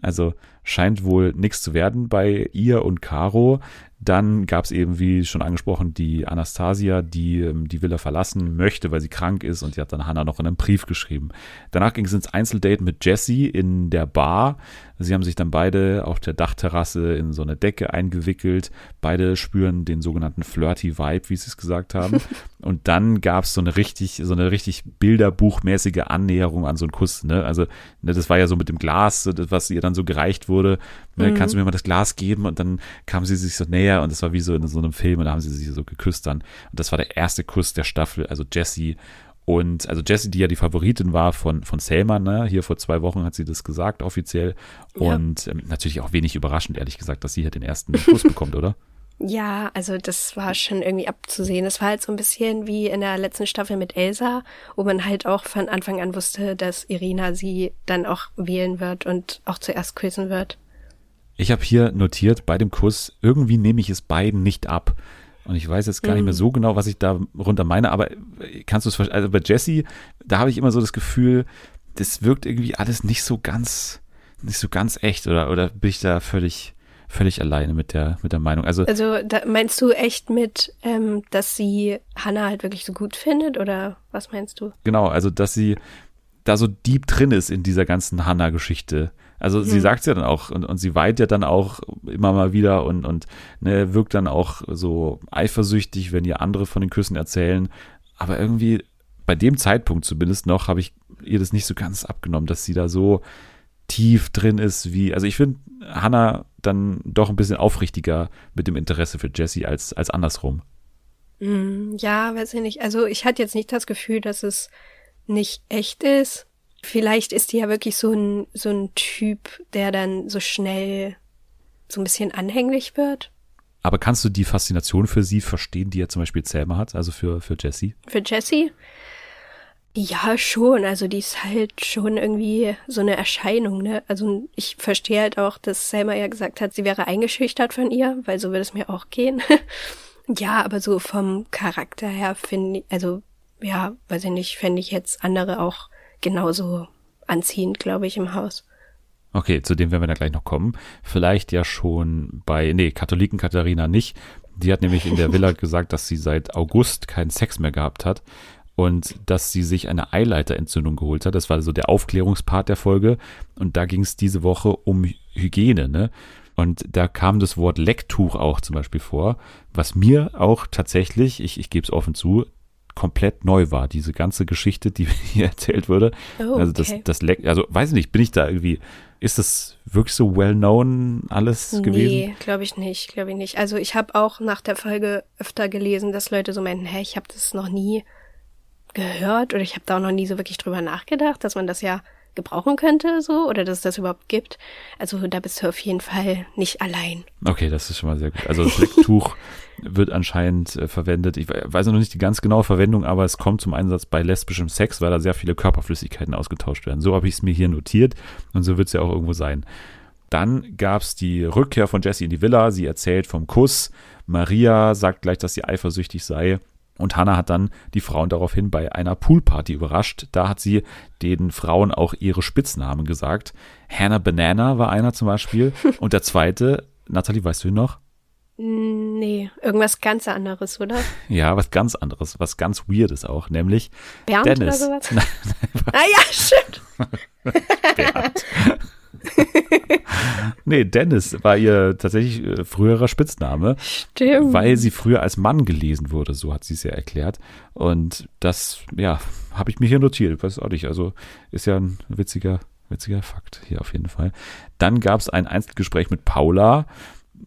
Speaker 1: Also scheint wohl nichts zu werden bei ihr und Caro. Dann gab es eben, wie schon angesprochen, die Anastasia, die ähm, die Villa verlassen möchte, weil sie krank ist und die hat dann Hannah noch in einem Brief geschrieben. Danach ging es ins Einzeldate mit Jessie in der Bar. Sie haben sich dann beide auf der Dachterrasse in so eine Decke eingewickelt. Beide spüren den sogenannten Flirty Vibe, wie sie es gesagt haben. Und dann gab es so eine richtig, so eine richtig bilderbuchmäßige Annäherung an so einen Kuss. Ne? Also ne, das war ja so mit dem Glas, das, was ihr dann so gereicht wurde. Ne, Kannst du mir mal das Glas geben? Und dann kam sie sich so näher und das war wie so in so einem Film und da haben sie sich so geküsst dann. Und das war der erste Kuss der Staffel, also Jessie und also Jessie, die ja die Favoritin war von, von Selma, ne? hier vor zwei Wochen hat sie das gesagt, offiziell.
Speaker 2: Ja.
Speaker 1: Und ähm, natürlich auch wenig überraschend, ehrlich gesagt, dass sie hier den ersten Kuss bekommt, oder?
Speaker 2: Ja, also das war schon irgendwie abzusehen. Das war halt so ein bisschen wie in der letzten Staffel mit Elsa, wo man halt auch von Anfang an wusste, dass Irina sie dann auch wählen wird und auch zuerst küssen wird.
Speaker 1: Ich habe hier notiert, bei dem Kuss, irgendwie nehme ich es beiden nicht ab. Und ich weiß jetzt gar nicht mehr so genau, was ich da runter meine, aber kannst du es verstehen? Also bei Jessie, da habe ich immer so das Gefühl, das wirkt irgendwie alles nicht so ganz, nicht so ganz echt, oder, oder bin ich da völlig, völlig alleine mit der, mit der Meinung? Also,
Speaker 2: Also da meinst du echt mit, ähm, dass sie Hannah halt wirklich so gut findet oder was meinst du?
Speaker 1: genau, also dass sie da so deep drin ist in dieser ganzen Hannah-Geschichte. Also sie sagt ja dann auch und, und sie weint ja dann auch immer mal wieder und, und ne, wirkt dann auch so eifersüchtig, wenn ihr andere von den Küssen erzählen. Aber irgendwie bei dem Zeitpunkt zumindest noch habe ich ihr das nicht so ganz abgenommen, dass sie da so tief drin ist wie, also ich finde Hannah dann doch ein bisschen aufrichtiger mit dem Interesse für Jessie als, als andersrum.
Speaker 2: Hm, Ja, weiß ich nicht. Also ich hatte jetzt nicht das Gefühl, dass es nicht echt ist. Vielleicht ist die ja wirklich so ein, so ein Typ, der dann so schnell so ein bisschen anhänglich wird.
Speaker 1: Aber kannst du die Faszination für sie verstehen, die ja zum Beispiel Selma hat, also für, für Jessie?
Speaker 2: Für Jessie? Ja, schon. Also die ist halt schon irgendwie so eine Erscheinung, ne? Also ich verstehe halt auch, dass Selma ja gesagt hat, sie wäre eingeschüchtert von ihr, weil so würde es mir auch gehen. ja, aber so vom Charakter her finde ich, also ja, weiß ich nicht, fände ich jetzt andere auch genauso anziehend, glaube ich, im Haus.
Speaker 1: Okay, zu dem werden wir dann gleich noch kommen. Vielleicht ja schon bei, nee, Katholiken Katharina nicht. Die hat nämlich in der Villa gesagt, dass sie seit August keinen Sex mehr gehabt hat und dass sie sich eine Eileiterentzündung geholt hat. Das war so der Aufklärungspart der Folge. Und da ging es diese Woche um Hygiene, ne? Und da kam das Wort Lecktuch auch zum Beispiel vor, was mir auch tatsächlich, ich, ich gebe es offen zu, komplett neu war. Diese ganze Geschichte, die hier erzählt wurde.
Speaker 2: Oh,
Speaker 1: Also das,
Speaker 2: okay.
Speaker 1: das Leck, also weiß ich nicht, bin ich da irgendwie, ist das wirklich so well known alles gewesen?
Speaker 2: Nee, glaube ich nicht, glaube ich nicht. Also ich habe auch nach der Folge öfter gelesen, dass Leute so meinten, hä, ich habe das noch nie gehört oder ich habe da auch noch nie so wirklich drüber nachgedacht, dass man das ja gebrauchen könnte so oder dass es das überhaupt gibt. Also da bist du auf jeden Fall nicht allein.
Speaker 1: Okay, das ist schon mal sehr gut. Also das Lecktuch wird anscheinend äh, verwendet. Ich we- weiß noch nicht die ganz genaue Verwendung, aber es kommt zum Einsatz bei lesbischem Sex, weil da sehr viele Körperflüssigkeiten ausgetauscht werden. So habe ich es mir hier notiert und so wird es ja auch irgendwo sein. Dann gab es die Rückkehr von Jessie in die Villa. Sie erzählt vom Kuss. Maria sagt gleich, dass sie eifersüchtig sei. Und Hannah hat dann die Frauen daraufhin bei einer Poolparty überrascht. Da hat sie den Frauen auch ihre Spitznamen gesagt. Hannah Banana war einer zum Beispiel. Und der zweite, Natalie, weißt du ihn noch?
Speaker 2: Nee, irgendwas ganz anderes, oder?
Speaker 1: Ja, was ganz anderes, was ganz Weirdes auch, nämlich
Speaker 2: Bernd
Speaker 1: Dennis.
Speaker 2: oder sowas? ah ja, stimmt.
Speaker 1: Bernd. Nee, Dennis war ihr tatsächlich äh, früherer Spitzname,
Speaker 2: Stimmt.
Speaker 1: weil sie früher als Mann gelesen wurde, so hat sie es ja erklärt. Und das, ja, habe ich mir hier notiert, weiß auch nicht. Also ist ja ein witziger, witziger Fakt hier auf jeden Fall. Dann gab es ein Einzelgespräch mit Paula.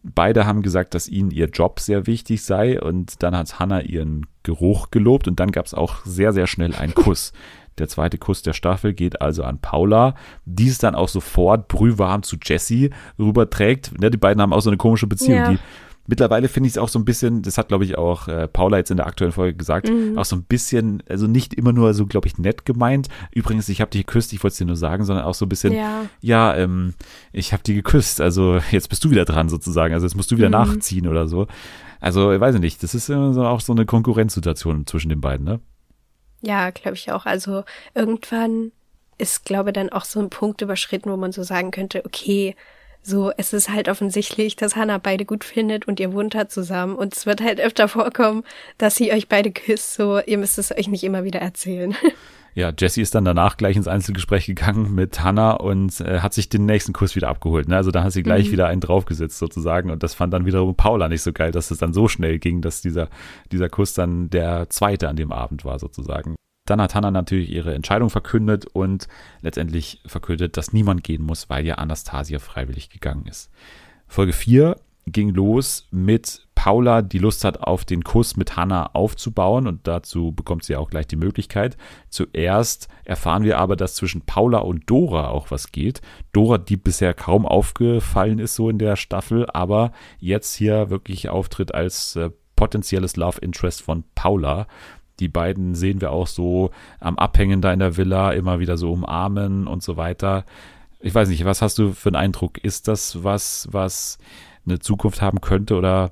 Speaker 1: Beide haben gesagt, dass ihnen ihr Job sehr wichtig sei und dann hat Hannah ihren Geruch gelobt und dann gab es auch sehr, sehr schnell einen Kuss. Der zweite Kuss der Staffel geht also an Paula, die es dann auch sofort brühwarm zu Jessie rüberträgt. Ne, die beiden haben auch so eine komische Beziehung.
Speaker 2: Ja.
Speaker 1: Die, mittlerweile finde ich es auch so ein bisschen, das hat glaube ich auch äh, Paula jetzt in der aktuellen Folge gesagt,
Speaker 2: Mhm.
Speaker 1: auch so ein bisschen, also nicht immer nur so, glaube ich, nett gemeint. Übrigens, ich habe dich geküsst, ich wollte es dir nur sagen, sondern auch so ein bisschen,
Speaker 2: Ja.
Speaker 1: ja, ähm, ich habe die geküsst, also jetzt bist du wieder dran sozusagen, also jetzt musst du wieder
Speaker 2: Mhm.
Speaker 1: nachziehen oder so. Also, ich weiß nicht, das ist immer so, auch so eine Konkurrenzsituation zwischen den beiden, ne?
Speaker 2: Ja, glaube ich auch. Also irgendwann ist, glaube dann auch so ein Punkt überschritten, wo man so sagen könnte, okay, so, es ist halt offensichtlich, dass Hannah beide gut findet und ihr wohnt da zusammen und es wird halt öfter vorkommen, dass sie euch beide küsst, so, ihr müsst es euch nicht immer wieder erzählen.
Speaker 1: Ja, Jessie ist dann danach gleich ins Einzelgespräch gegangen mit Hannah und äh, hat sich den nächsten Kuss wieder abgeholt. Ne? Also da hat sie gleich wieder einen draufgesetzt sozusagen und das fand dann wiederum Paula nicht so geil, dass es dann so schnell ging, dass dieser, dieser Kuss dann der zweite an dem Abend war sozusagen. Dann hat Hannah natürlich ihre Entscheidung verkündet und letztendlich verkündet, dass niemand gehen muss, weil ja Anastasia freiwillig gegangen ist. Folge 4 ging los mit Paula, die Lust hat, auf den Kuss mit Hannah aufzubauen und dazu bekommt sie auch gleich die Möglichkeit. Zuerst erfahren wir aber, dass zwischen Paula und Dora auch was geht. Dora, die bisher kaum aufgefallen ist so in der Staffel, aber jetzt hier wirklich auftritt als äh, potenzielles Love Interest von Paula. Die beiden sehen wir auch so am Abhängen da in der Villa, immer wieder so umarmen und so weiter. Ich weiß nicht, was hast du für einen Eindruck? Ist das was, was eine Zukunft haben könnte oder,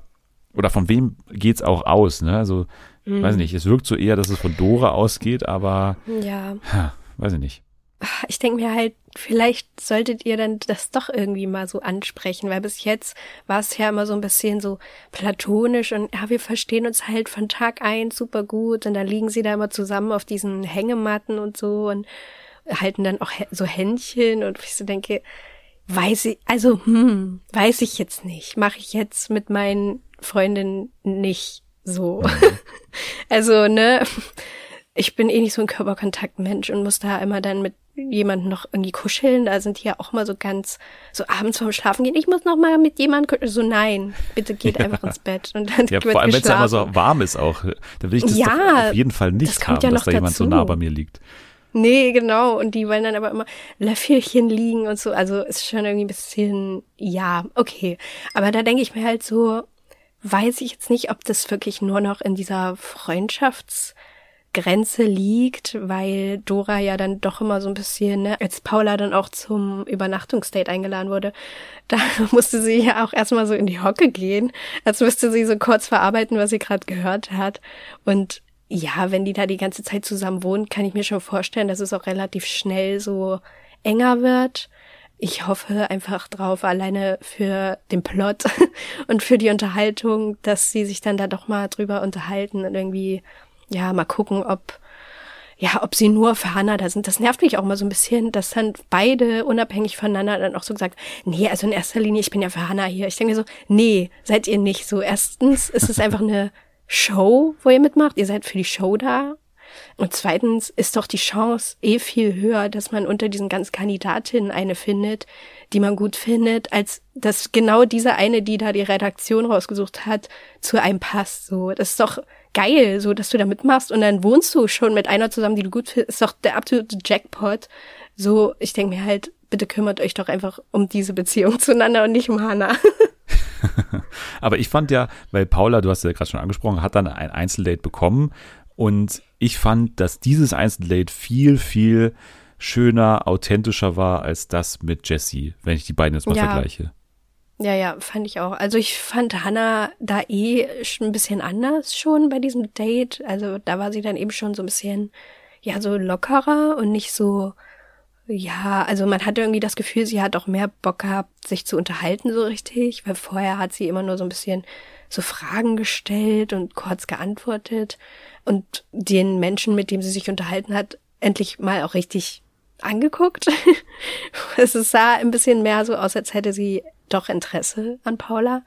Speaker 1: oder von wem geht's auch aus? Ne? Also, weiß nicht, es wirkt so eher, dass es von Dora ausgeht, aber
Speaker 2: ja.
Speaker 1: ha, weiß ich nicht.
Speaker 2: Ich denke mir halt, vielleicht solltet ihr dann das doch irgendwie mal so ansprechen, weil bis jetzt war es ja immer so ein bisschen so platonisch und ja, wir verstehen uns halt von Tag eins super gut und dann liegen sie da immer zusammen auf diesen Hängematten und so und halten dann auch so Händchen und ich so denke, weiß ich, also, hm, weiß ich jetzt nicht, mache ich jetzt mit meinen Freundinnen nicht so. also, ne, ich bin eh nicht so ein Körperkontaktmensch und muss da immer dann mit jemandem noch irgendwie kuscheln. Da sind die ja auch mal so ganz, so abends vorm Schlafen gehen. Ich muss noch mal mit jemandem kuscheln. So nein, bitte geht einfach ins Bett. Und dann
Speaker 1: Ja, vor allem, wenn es ja immer so warm ist auch, dann will ich das
Speaker 2: Ja,
Speaker 1: auf jeden Fall nicht
Speaker 2: das
Speaker 1: haben,
Speaker 2: ja
Speaker 1: dass da jemand so nah bei mir liegt.
Speaker 2: Nee, genau. Und die wollen dann aber immer Löffelchen liegen und so. Also ist schon irgendwie ein bisschen, ja, okay. Aber da denke ich mir halt so, weiß ich jetzt nicht, ob das wirklich nur noch in dieser Freundschaftsgrenze liegt, weil Dora ja dann doch immer so ein bisschen, ne, als Paula dann auch zum Übernachtungsdate eingeladen wurde, da musste sie ja auch erstmal so in die Hocke gehen, als müsste sie so kurz verarbeiten, was sie gerade gehört hat. Und ja, wenn die da die ganze Zeit zusammen wohnen, kann ich mir schon vorstellen, dass es auch relativ schnell so enger wird. Ich hoffe einfach drauf, alleine für den Plot und für die Unterhaltung, dass sie sich dann da doch mal drüber unterhalten und irgendwie, ja, mal gucken, ob, ja, ob sie nur für Hannah da sind. Das nervt mich auch mal so ein bisschen, dass dann beide unabhängig voneinander dann auch so gesagt, nee, also in erster Linie, ich bin ja für Hannah hier. Ich denke so, nee, seid ihr nicht so. Erstens ist es einfach eine Show, wo ihr mitmacht. Ihr seid für die Show da. Und zweitens ist doch die Chance eh viel höher, dass man unter diesen ganzen Kandidatinnen eine findet, die man gut findet, als dass genau diese eine, die da die Redaktion rausgesucht hat, zu einem passt. So, das ist doch geil, so dass du da mitmachst und dann wohnst du schon mit einer zusammen, die du gut findest. Ist doch der absolute Jackpot. So, ich denke mir halt, bitte kümmert euch doch einfach um diese Beziehung zueinander und nicht um Hannah.
Speaker 1: Aber ich fand ja, weil Paula, du hast ja gerade schon angesprochen, hat dann ein Einzeldate bekommen und ich fand, dass dieses Einzeldate viel, viel schöner, authentischer war als das mit Jessie, wenn ich die beiden jetzt mal
Speaker 2: Ja.
Speaker 1: vergleiche.
Speaker 2: Ja, ja, fand ich auch. Also ich fand Hannah da eh schon ein bisschen anders schon bei diesem Date. Also da war sie dann eben schon so ein bisschen, ja, so lockerer und nicht so, ja, also man hatte irgendwie das Gefühl, sie hat auch mehr Bock gehabt, sich zu unterhalten so richtig, weil vorher hat sie immer nur so ein bisschen so Fragen gestellt und kurz geantwortet und den Menschen, mit dem sie sich unterhalten hat, endlich mal auch richtig angeguckt. es sah ein bisschen mehr so aus, als hätte sie doch Interesse an Paula.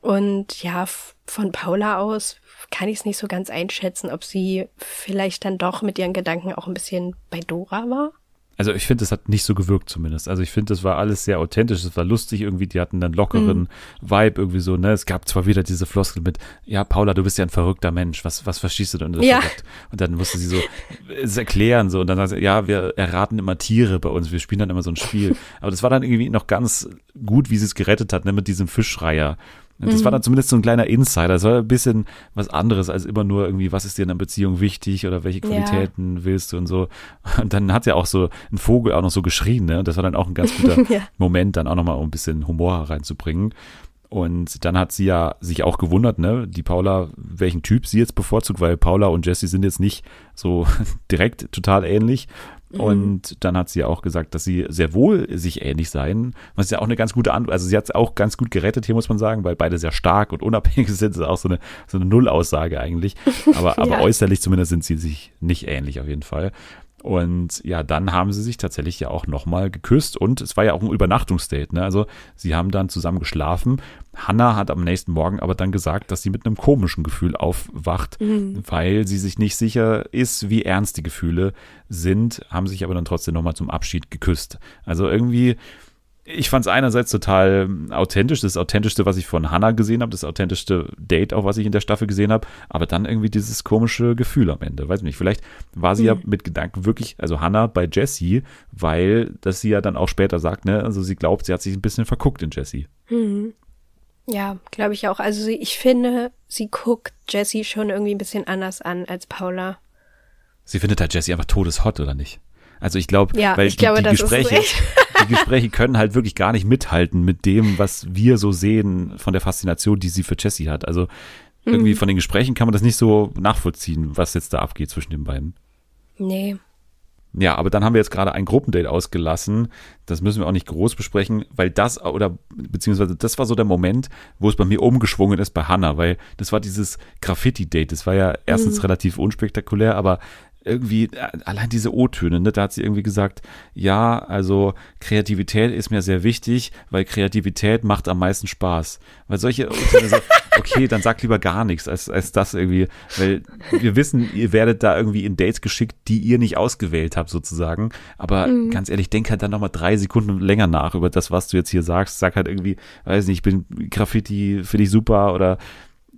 Speaker 2: Und ja, von Paula aus kann ich es nicht so ganz einschätzen, ob sie vielleicht dann doch mit ihren Gedanken auch ein bisschen bei Dora war.
Speaker 1: Also ich finde, es hat nicht so gewirkt zumindest. Also ich finde, das war alles sehr authentisch, es war lustig irgendwie, die hatten einen lockeren Vibe irgendwie so, ne? Es gab zwar wieder diese Floskel mit, ja, Paula, du bist ja ein verrückter Mensch, was, was verstehst du denn
Speaker 2: Ja.
Speaker 1: verrückt? Und dann musste sie so es erklären so und dann sagt sie, ja, wir erraten immer Tiere bei uns, wir spielen dann immer so ein Spiel. Aber das war dann irgendwie noch ganz gut, wie sie es gerettet hat, ne? Mit diesem Fischreiher. Das war dann zumindest so ein kleiner Insider. Das war ein bisschen was anderes als immer nur irgendwie, was ist dir in einer Beziehung wichtig oder welche
Speaker 2: Ja.
Speaker 1: Qualitäten willst du und so. Und dann hat ja auch so ein Vogel auch noch so geschrien, ne? Und das war dann auch ein ganz guter
Speaker 2: Ja.
Speaker 1: Moment, dann auch nochmal um ein bisschen Humor reinzubringen. Und dann hat sie ja sich auch gewundert, ne, die Paula, welchen Typ sie jetzt bevorzugt, weil Paula und Jessie sind jetzt nicht so direkt total ähnlich. Und dann hat sie ja auch gesagt, dass sie sehr wohl sich ähnlich seien, was ja auch eine ganz gute Antwort, also sie hat es auch ganz gut gerettet hier, muss man sagen, weil beide sehr stark und unabhängig sind, das ist auch so eine, so eine Nullaussage eigentlich. Aber, aber
Speaker 2: Ja.
Speaker 1: äußerlich zumindest sind sie sich nicht ähnlich auf jeden Fall. Und ja, dann haben sie sich tatsächlich ja auch nochmal geküsst und es war ja auch ein Übernachtungsdate. Ne? Also sie haben dann zusammen geschlafen. Hannah hat am nächsten Morgen aber dann gesagt, dass sie mit einem komischen Gefühl aufwacht, weil sie sich nicht sicher ist, wie ernst die Gefühle sind, haben sich aber dann trotzdem nochmal zum Abschied geküsst. Also irgendwie ich fand es einerseits total authentisch, das authentischste, was ich von Hannah gesehen habe, das authentischste Date auch, was ich in der Staffel gesehen habe, aber dann irgendwie dieses komische Gefühl am Ende, weiß nicht, vielleicht war sie ja mit Gedanken wirklich, also Hannah bei Jessie, weil das sie ja dann auch später sagt, ne, also sie glaubt, sie hat sich ein bisschen verguckt in Jessie.
Speaker 2: Ja, glaube ich auch. Also sie, ich finde, sie guckt Jessie schon irgendwie ein bisschen anders an als Paula.
Speaker 1: Sie findet halt Jessie einfach todeshot, oder nicht? Also ich glaube,
Speaker 2: Ja,
Speaker 1: weil
Speaker 2: ich
Speaker 1: die,
Speaker 2: glaube,
Speaker 1: die Gespräche, die Gespräche können halt wirklich gar nicht mithalten mit dem, was wir so sehen von der Faszination, die sie für Jessie hat. Also irgendwie
Speaker 2: Mhm.
Speaker 1: von den Gesprächen kann man das nicht so nachvollziehen, was jetzt da abgeht zwischen den beiden.
Speaker 2: Nee.
Speaker 1: Ja, aber dann haben wir jetzt gerade ein Gruppendate ausgelassen. Das müssen wir auch nicht groß besprechen, weil das oder beziehungsweise das war so der Moment, wo es bei mir umgeschwungen ist bei Hannah, weil das war dieses Graffiti-Date. Das war ja erstens relativ unspektakulär, aber irgendwie äh, allein diese O-Töne, ne, da hat sie irgendwie gesagt, ja, also Kreativität ist mir sehr wichtig, weil Kreativität macht am meisten Spaß. Weil solche O-Töne so, okay, dann sag lieber gar nichts als, als das irgendwie, weil wir wissen, ihr werdet da irgendwie in Dates geschickt, die ihr nicht ausgewählt habt sozusagen, aber ganz ehrlich, denk halt dann nochmal drei Sekunden länger nach über das, was du jetzt hier sagst, sag halt irgendwie, weiß nicht, ich bin Graffiti, finde ich super oder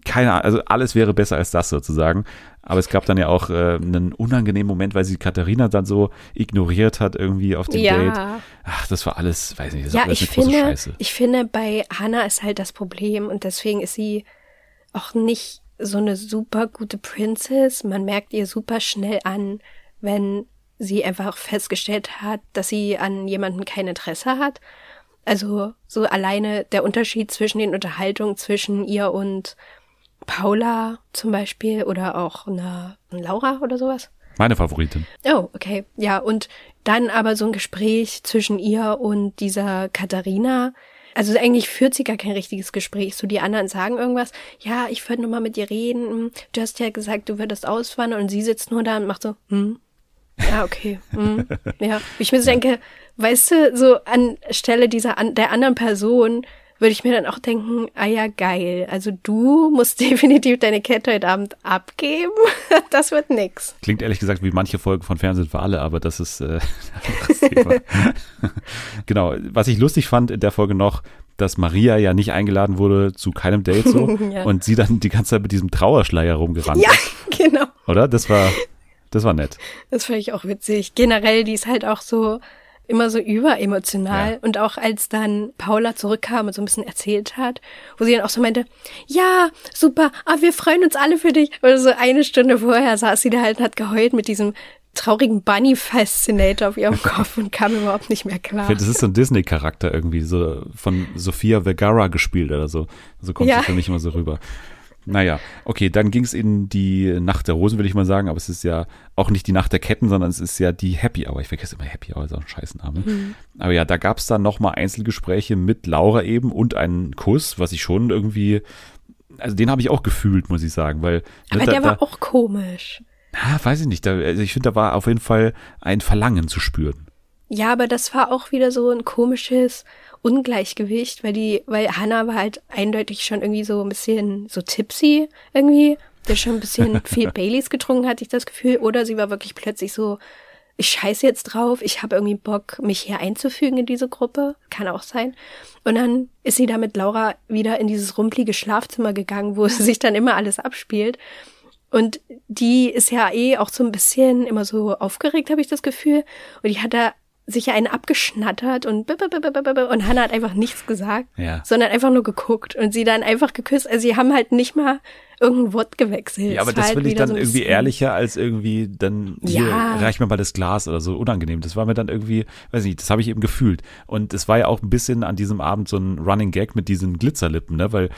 Speaker 1: keine Ahnung, also alles wäre besser als das sozusagen. Aber es gab dann ja auch äh, einen unangenehmen Moment, weil sie Katharina dann so ignoriert hat irgendwie auf dem
Speaker 2: Ja.
Speaker 1: Date. Ach, das war alles, weiß nicht, das war
Speaker 2: Ja,
Speaker 1: alles
Speaker 2: ich
Speaker 1: eine große
Speaker 2: finde,
Speaker 1: Scheiße.
Speaker 2: ich finde, bei Hannah ist halt das Problem und deswegen ist sie auch nicht so eine super gute Princess. Man merkt ihr super schnell an, wenn sie einfach festgestellt hat, dass sie an jemanden kein Interesse hat. Also so alleine der Unterschied zwischen den Unterhaltungen zwischen ihr und Paula zum Beispiel oder auch einer Laura oder sowas.
Speaker 1: Meine Favoritin.
Speaker 2: Oh, okay. Ja, und dann aber so ein Gespräch zwischen ihr und dieser Katharina. Also eigentlich führt sie gar kein richtiges Gespräch. So die anderen sagen irgendwas. Ja, ich würde nur mal mit dir reden. Hm, Du hast ja gesagt, du würdest auswandern und sie sitzt nur da und macht so, hm. Ja, okay. Hm. Ja. Ich mir so denke, weißt du, so anstelle dieser an, der anderen Person würde ich mir dann auch denken, ah ja, geil. Also du musst definitiv deine Kette heute Abend abgeben. Das wird nix.
Speaker 1: Klingt ehrlich gesagt wie manche Folgen von Fernsehen für alle, aber das ist äh, anderes Thema. genau. Was ich lustig fand in der Folge noch, dass Maria ja nicht eingeladen wurde zu keinem Date so
Speaker 2: Ja.
Speaker 1: und sie dann die ganze Zeit mit diesem Trauerschleier rumgerannt
Speaker 2: Ja,
Speaker 1: ist,
Speaker 2: genau.
Speaker 1: oder? Das war, das war nett.
Speaker 2: Das fand ich auch witzig. Generell, die ist halt auch so immer so überemotional.
Speaker 1: Ja.
Speaker 2: Und auch als dann Paula zurückkam und so ein bisschen erzählt hat, wo sie dann auch so meinte, ja, super, ah, wir freuen uns alle für dich. Oder so eine Stunde vorher saß sie da halt und hat geheult mit diesem traurigen Bunny-Fascinator auf ihrem Kopf und kam überhaupt nicht mehr
Speaker 1: Ich
Speaker 2: klar.
Speaker 1: finde, das ist so ein Disney-Charakter irgendwie, so von Sofia Vergara gespielt oder so. So kommt
Speaker 2: Ja.
Speaker 1: sie für mich immer so rüber. Naja, okay, dann ging es in die Nacht der Rosen, würde ich mal sagen, aber es ist ja auch nicht die Nacht der Ketten, sondern es ist ja die Happy Hour. Ich vergesse immer Happy Hour, ist auch ein Scheißname. Aber ja, da gab es dann nochmal Einzelgespräche mit Laura eben und einen Kuss, was ich schon irgendwie, also den habe ich auch gefühlt, muss ich sagen, weil.
Speaker 2: Aber
Speaker 1: ne, da,
Speaker 2: der war
Speaker 1: da,
Speaker 2: auch komisch.
Speaker 1: ah, weiß ich nicht, da, also ich finde, da war auf jeden Fall ein Verlangen zu spüren.
Speaker 2: Ja, aber das war auch wieder so ein komisches Ungleichgewicht, weil die, weil Hannah war halt eindeutig schon irgendwie so ein bisschen so tipsy irgendwie, der schon ein bisschen viel Baileys getrunken, hatte ich das Gefühl, oder sie war wirklich plötzlich so, ich scheiße jetzt drauf, ich habe irgendwie Bock, mich hier einzufügen in diese Gruppe, kann auch sein. Und dann ist sie da mit Laura wieder in dieses rumplige Schlafzimmer gegangen, wo sich dann immer alles abspielt. Und die ist ja eh auch so ein bisschen immer so aufgeregt, habe ich das Gefühl. Und die hat da sich ja einen abgeschnattert und und Hannah hat einfach nichts gesagt,
Speaker 1: Ja.
Speaker 2: sondern einfach nur geguckt und sie dann einfach geküsst. Also sie haben halt nicht mal irgendein Wort gewechselt.
Speaker 1: Ja, aber das
Speaker 2: halt
Speaker 1: finde ich dann
Speaker 2: so
Speaker 1: irgendwie ehrlicher als irgendwie dann hier,
Speaker 2: Ja.
Speaker 1: reich mir mal das Glas oder so unangenehm. Das war mir dann irgendwie, weiß nicht, das habe ich eben gefühlt. Und es war ja auch ein bisschen an diesem Abend so ein Running Gag mit diesen Glitzerlippen, ne, weil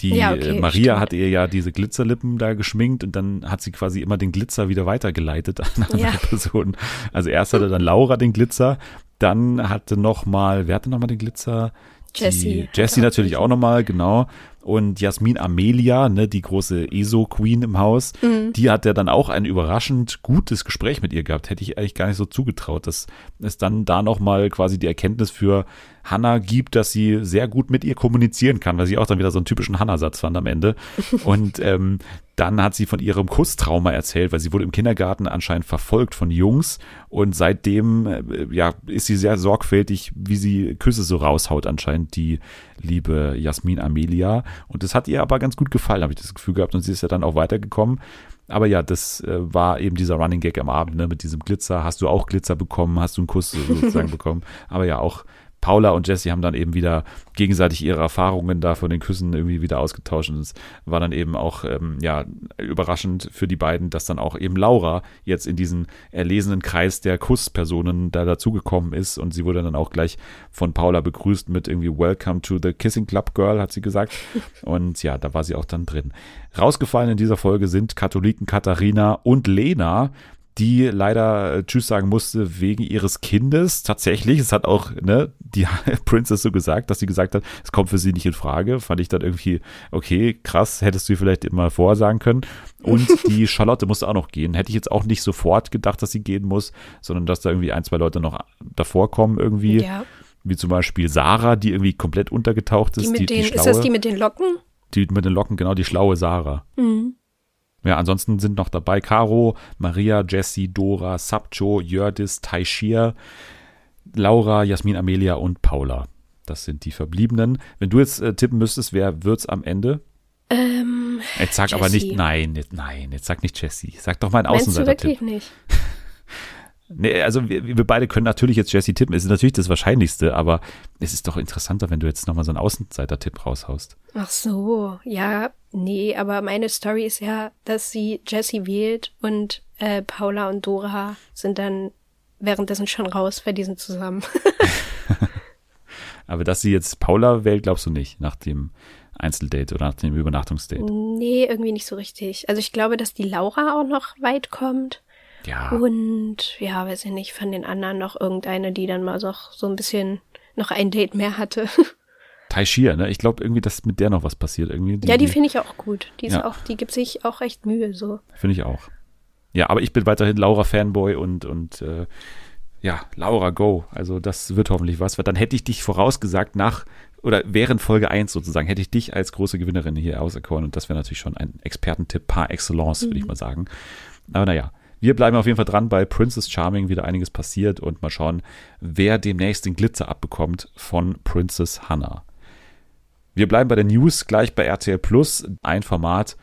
Speaker 1: die
Speaker 2: Ja, okay,
Speaker 1: äh, Maria
Speaker 2: stimmt.
Speaker 1: hat ihr ja diese Glitzerlippen da geschminkt und dann hat sie quasi immer den Glitzer wieder weitergeleitet an andere
Speaker 2: Ja.
Speaker 1: Personen. Also erst hatte dann Laura den Glitzer, dann hatte noch mal, wer hatte noch mal den Glitzer?
Speaker 2: Jessie
Speaker 1: Jessie
Speaker 2: auch
Speaker 1: natürlich auch nochmal, genau. Und Jasmin Amelia, ne, die große ESO-Queen im Haus,
Speaker 2: Mhm.
Speaker 1: die hat ja dann auch ein überraschend gutes Gespräch mit ihr gehabt. Hätte ich eigentlich gar nicht so zugetraut, dass es dann da nochmal quasi die Erkenntnis für Hannah gibt, dass sie sehr gut mit ihr kommunizieren kann, weil sie auch dann wieder so einen typischen Hannah-Satz fand am Ende. Und ähm, dann hat sie von ihrem Kusstrauma erzählt, weil sie wurde im Kindergarten anscheinend verfolgt von Jungs und seitdem äh, ja ist sie sehr sorgfältig, wie sie Küsse so raushaut anscheinend die liebe Jasmin Amelia und das hat ihr aber ganz gut gefallen, habe ich das Gefühl gehabt und sie ist ja dann auch weitergekommen. Aber ja, das äh, war eben dieser Running Gag am Abend, ne, mit diesem Glitzer. Hast du auch Glitzer bekommen? Hast du einen Kuss sozusagen bekommen? Aber ja, auch Paula und Jessie haben dann eben wieder gegenseitig ihre Erfahrungen da von den Küssen irgendwie wieder ausgetauscht. Und es war dann eben auch ähm, ja, überraschend für die beiden, dass dann auch eben Laura jetzt in diesen erlesenen Kreis der Kusspersonen da dazugekommen ist. Und sie wurde dann auch gleich von Paula begrüßt mit irgendwie Welcome to the Kissing Club Girl, hat sie gesagt. Und ja, da war sie auch dann drin. Rausgefallen in dieser Folge sind Katholiken Katharina und Lena, die leider äh, Tschüss sagen musste wegen ihres Kindes. Tatsächlich, es hat auch ne, die Princess so gesagt, dass sie gesagt hat, es kommt für sie nicht in Frage. Fand ich dann irgendwie, okay, krass, hättest du vielleicht immer vorher sagen können. Und die Charlotte musste auch noch gehen. Hätte ich jetzt auch nicht sofort gedacht, dass sie gehen muss, sondern dass da irgendwie ein, zwei Leute noch davor kommen irgendwie.
Speaker 2: Ja.
Speaker 1: Wie zum Beispiel Sarah, die irgendwie komplett untergetaucht ist.
Speaker 2: Die mit den,
Speaker 1: die
Speaker 2: ist das die mit den Locken?
Speaker 1: die mit den Locken, genau, die schlaue Sarah.
Speaker 2: Mhm.
Speaker 1: Ja, ansonsten sind noch dabei Caro, Maria, Jessie, Dora, Sabcho, Jördis, Taishir, Laura, Jasmin Amelia und Paula. Das sind die Verbliebenen. Wenn du jetzt äh, tippen müsstest, wer wird's am Ende?
Speaker 2: Ähm,
Speaker 1: Jetzt sag aber nicht,
Speaker 2: Jessie.
Speaker 1: nein, nein, jetzt sag nicht Jessie. Sag doch mal einen Außenseiter-Tipp.
Speaker 2: wirklich nicht?
Speaker 1: Nee, also wir, wir beide können natürlich jetzt Jessie tippen. Es ist natürlich das Wahrscheinlichste, aber es ist doch interessanter, wenn du jetzt nochmal so einen Außenseiter-Tipp raushaust.
Speaker 2: Ach so, ja, nee, aber meine Story ist ja, dass sie Jessie wählt und äh, Paula und Dora sind dann währenddessen schon raus, weil die sind zusammen.
Speaker 1: Aber dass sie jetzt Paula wählt, glaubst du nicht, nach dem Einzeldate oder nach dem Übernachtungsdate.
Speaker 2: nee, irgendwie nicht so richtig. Also ich glaube, dass die Laura auch noch weit kommt.
Speaker 1: Ja.
Speaker 2: Und ja, weiß ich nicht, von den anderen noch irgendeine, die dann mal so, so ein bisschen noch ein Date mehr hatte.
Speaker 1: Taishir, ne? Ich glaube irgendwie, dass mit der noch was passiert. Irgendwie,
Speaker 2: ja, die finde ich auch gut. Die ist
Speaker 1: Ja.
Speaker 2: auch, die gibt sich auch recht Mühe, so.
Speaker 1: Finde ich auch. Ja, aber ich bin weiterhin Laura-Fanboy und, und äh, ja, Laura, go. Also das wird hoffentlich was. Weil dann hätte ich dich vorausgesagt nach oder während Folge 1 sozusagen, hätte ich dich als große Gewinnerin hier auserkoren und das wäre natürlich schon ein Expertentipp par excellence, würde ich mal sagen. Aber naja, wir bleiben auf jeden Fall dran bei Princess Charming, wieder einiges passiert und mal schauen, wer demnächst den Glitzer abbekommt von Princess Hannah. Wir bleiben bei den News gleich bei RTL Plus, ein Format,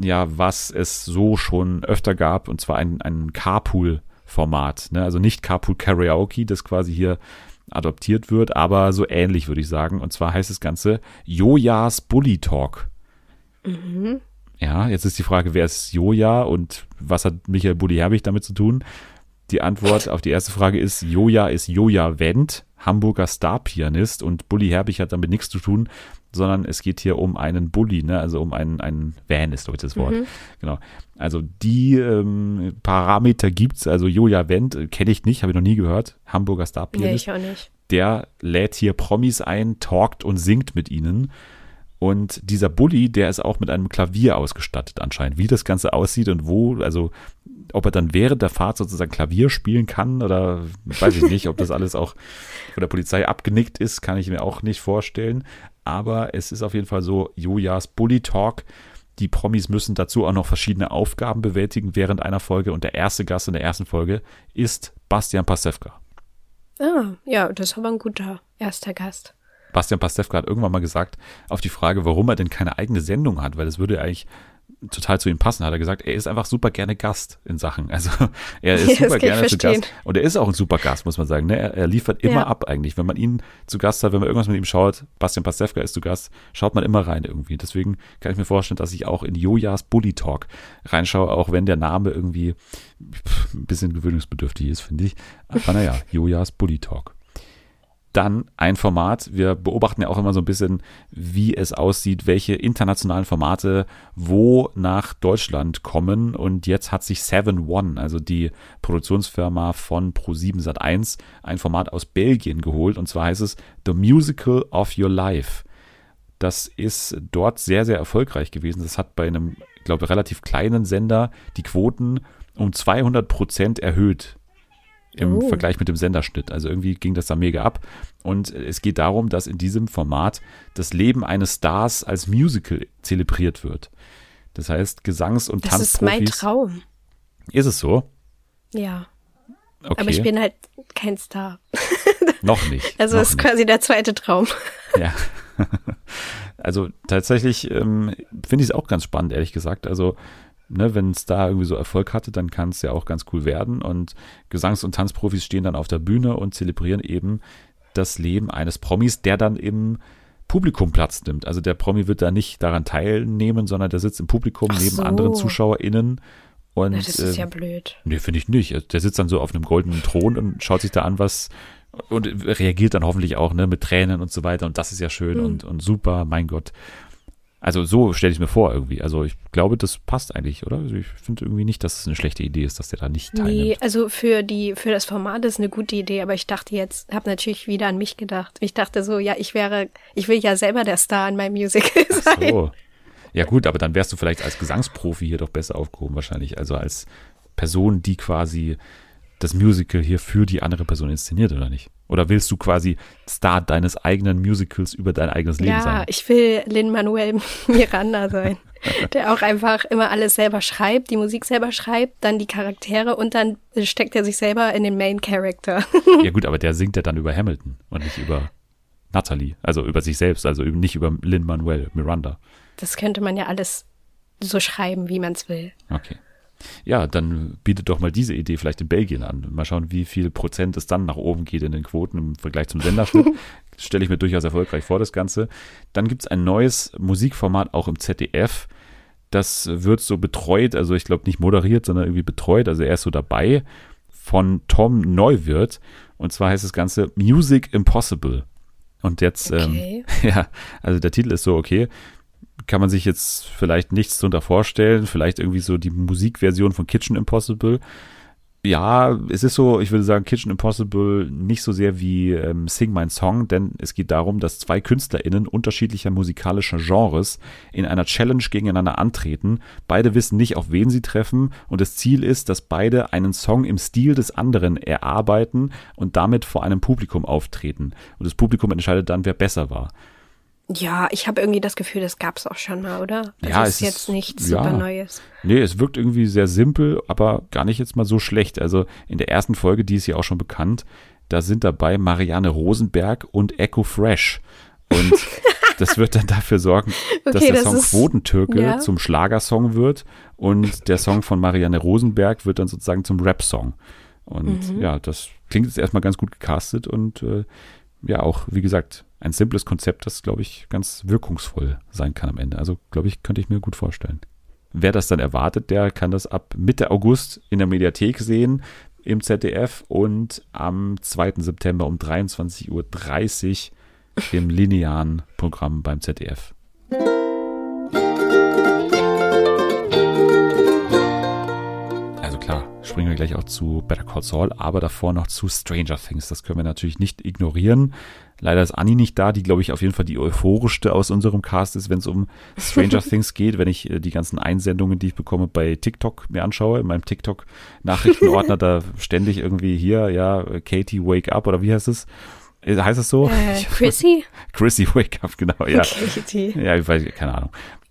Speaker 1: ja, was es so schon öfter gab, und zwar ein, ein Carpool-Format. Ne? Also nicht Carpool Karaoke, das quasi hier adoptiert wird, aber so ähnlich würde ich sagen. Und zwar heißt das Ganze Jojas Bully Talk. Ja, jetzt ist die Frage, wer ist Joja und was hat Michael Bulli Herbig damit zu tun? Die Antwort auf die erste Frage ist, Joja ist Joja Wendt, Hamburger Star-Pianist und Bulli Herbig hat damit nichts zu tun, sondern es geht hier um einen Bulli, ne? also um einen, einen Van ist heute das Wort. Genau. Also die ähm, Parameter gibt's, also Joja Wendt äh, kenne ich nicht, habe ich noch nie gehört, Hamburger
Speaker 2: Nee,
Speaker 1: Star-Pianist
Speaker 2: ich auch nicht.
Speaker 1: der lädt hier Promis ein, talkt und singt mit ihnen. Und dieser Bully, der ist auch mit einem Klavier ausgestattet anscheinend. Wie das Ganze aussieht und wo, also ob er dann während der Fahrt sozusagen Klavier spielen kann oder weiß ich nicht, ob das alles auch von der Polizei abgenickt ist, kann ich mir auch nicht vorstellen. Aber es ist auf jeden Fall so, Jojas Bully Talk. Die Promis müssen dazu auch noch verschiedene Aufgaben bewältigen während einer Folge und der erste Gast in der ersten Folge ist Bastian Pastewka.
Speaker 2: Ah, ja, das ist aber ein guter erster Gast.
Speaker 1: Bastian Pastewka hat irgendwann mal gesagt, auf die Frage, warum er denn keine eigene Sendung hat, weil das würde eigentlich total zu ihm passen, hat er gesagt, er ist einfach super gerne Gast in Sachen. Also er ist super gerne zu. Gast. Und er ist auch ein super Gast, muss man sagen. Ne? Er, er liefert immer
Speaker 2: Ja.
Speaker 1: ab eigentlich. Wenn man ihn zu Gast hat, wenn man irgendwas mit ihm schaut, Bastian Pastewka ist zu Gast, schaut man immer rein irgendwie. Deswegen kann ich mir vorstellen, dass ich auch in Jojas Bully Talk reinschaue, auch wenn der Name irgendwie pff, ein bisschen gewöhnungsbedürftig ist, finde ich. Aber naja, Jojas Bully Talk. Dann ein Format. Wir beobachten ja auch immer so ein bisschen, wie es aussieht, welche internationalen Formate wo nach Deutschland kommen. Und jetzt hat sich Seven One, also die Produktionsfirma von Pro7 Sat1, ein Format aus Belgien geholt. Und zwar heißt es The Musical of Your Life. Das ist dort sehr, sehr erfolgreich gewesen. Das hat bei einem, ich glaube, relativ kleinen Sender die Quoten um 200 Prozent erhöht im
Speaker 2: Oh.
Speaker 1: Vergleich mit dem Senderschnitt. Also irgendwie ging das da mega ab. Und es geht darum, dass in diesem Format das Leben eines Stars als Musical zelebriert wird. Das heißt, Gesangs- und
Speaker 2: Das ist mein. Traum.
Speaker 1: Ist es so?
Speaker 2: Ja.
Speaker 1: Okay.
Speaker 2: Aber ich bin halt kein Star.
Speaker 1: noch nicht.
Speaker 2: Also
Speaker 1: noch
Speaker 2: ist
Speaker 1: nicht.
Speaker 2: quasi der zweite Traum.
Speaker 1: Ja. also tatsächlich ähm, finde ich es auch ganz spannend, ehrlich gesagt. Also, ne, wenn es da irgendwie so Erfolg hatte, dann kann es ja auch ganz cool werden. Und Gesangs- und Tanzprofis stehen dann auf der Bühne und zelebrieren eben das Leben eines Promis, der dann im Publikum Platz nimmt. Also der Promi wird da nicht daran teilnehmen, sondern der sitzt im Publikum
Speaker 2: Ach
Speaker 1: neben
Speaker 2: so.
Speaker 1: anderen ZuschauerInnen. Und,
Speaker 2: Na, das ist
Speaker 1: ähm,
Speaker 2: ja blöd.
Speaker 1: Nee, finde ich nicht. Also Der sitzt dann so auf einem goldenen Thron und schaut sich da an, was und reagiert dann hoffentlich auch ne, mit Tränen und so weiter. Und das ist ja schön
Speaker 2: Mhm.
Speaker 1: und, und super, mein Gott. Also so stelle ich mir vor irgendwie. Also ich glaube, das passt eigentlich, oder? Also ich finde irgendwie nicht, dass es eine schlechte Idee ist, dass der da nicht teilnimmt.
Speaker 2: Nee, also für die für das Format ist eine gute Idee, aber ich dachte jetzt, habe natürlich wieder an mich gedacht. Ich dachte so, ja, ich wäre, ich will ja selber der Star in meinem Musical sein.
Speaker 1: So. Ja gut, aber dann wärst du vielleicht als Gesangsprofi hier doch besser aufgehoben wahrscheinlich. Also als Person, die quasi das Musical hier für die andere Person inszeniert, oder nicht? Oder willst du quasi Star deines eigenen Musicals über dein eigenes Leben
Speaker 2: Ja,
Speaker 1: sein?
Speaker 2: ich will Lin-Manuel Miranda sein, der auch einfach immer alles selber schreibt, die Musik selber schreibt, dann die Charaktere und dann steckt er sich selber in den Main Character.
Speaker 1: Ja gut, aber der singt ja dann über Hamilton und nicht über Natalie, also über sich selbst, also nicht über Lin-Manuel Miranda.
Speaker 2: Das könnte man ja alles so schreiben, wie man es will.
Speaker 1: Okay. Ja, dann bietet doch mal diese Idee vielleicht in Belgien an. Mal schauen, wie viel Prozent es dann nach oben geht in den Quoten im Vergleich zum Senderschnitt. Stelle ich mir durchaus erfolgreich vor, das Ganze. Dann gibt es ein neues Musikformat auch im ZDF. Das wird so betreut, also ich glaube nicht moderiert, sondern irgendwie betreut. Also er ist so dabei von Tom Neuwirth. Und zwar heißt das Ganze Music Impossible. Und jetzt,
Speaker 2: Okay.
Speaker 1: ähm, ja, also der Titel ist so, okay, kann man sich jetzt vielleicht nichts drunter vorstellen. Vielleicht irgendwie so die Musikversion von Kitchen Impossible. Ja, es ist so, ich würde sagen, Kitchen Impossible nicht so sehr wie ähm, Sing My Song, denn es geht darum, dass zwei KünstlerInnen unterschiedlicher musikalischer Genres in einer Challenge gegeneinander antreten. Beide wissen nicht, auf wen sie treffen und das Ziel ist, dass beide einen Song im Stil des anderen erarbeiten und damit vor einem Publikum auftreten. Und das Publikum entscheidet dann, wer besser war.
Speaker 2: Ja, ich habe irgendwie das Gefühl, das gab's auch schon mal, oder? Also
Speaker 1: Ja,
Speaker 2: ist
Speaker 1: es
Speaker 2: jetzt
Speaker 1: ist-
Speaker 2: nichts
Speaker 1: ja.
Speaker 2: super Neues.
Speaker 1: Nee, es wirkt irgendwie sehr simpel, aber gar nicht jetzt mal so schlecht. Also in der ersten Folge, die ist ja auch schon bekannt, da sind dabei Marianne Rosenberg und Echo Fresh. Und das wird dann dafür sorgen, dass
Speaker 2: Okay,
Speaker 1: der
Speaker 2: das
Speaker 1: Song
Speaker 2: ist-
Speaker 1: Quotentürke
Speaker 2: ja.
Speaker 1: zum Schlagersong wird und der Song von Marianne Rosenberg wird dann sozusagen zum Rap-Song. Und
Speaker 2: Mhm.
Speaker 1: ja, das klingt jetzt erstmal ganz gut gecastet und äh, ja, auch, wie gesagt, ein simples Konzept, das, glaube ich, ganz wirkungsvoll sein kann am Ende. Also, glaube ich, könnte ich mir gut vorstellen. Wer das dann erwartet, der kann das ab Mitte August in der Mediathek sehen im ZDF und am 2. September um 23.30 Uhr im linearen Programm beim ZDF. Springen wir gleich auch zu Better Call Saul, aber davor noch zu Stranger Things. Das können wir natürlich nicht ignorieren. Leider ist Anni nicht da, die, glaube ich, auf jeden Fall die euphorischste aus unserem Cast ist, wenn es um Stranger Things geht. Wenn ich äh, die ganzen Einsendungen, die ich bekomme, bei TikTok mir anschaue, in meinem TikTok-Nachrichtenordner, da ständig irgendwie hier, ja, Katie, wake up oder wie heißt es? Äh, Heißt es so?
Speaker 2: Äh, Chrissy?
Speaker 1: Chrissy, wake up, genau, ja.
Speaker 2: Katie.
Speaker 1: Ja, ich weiß, keine Ahnung.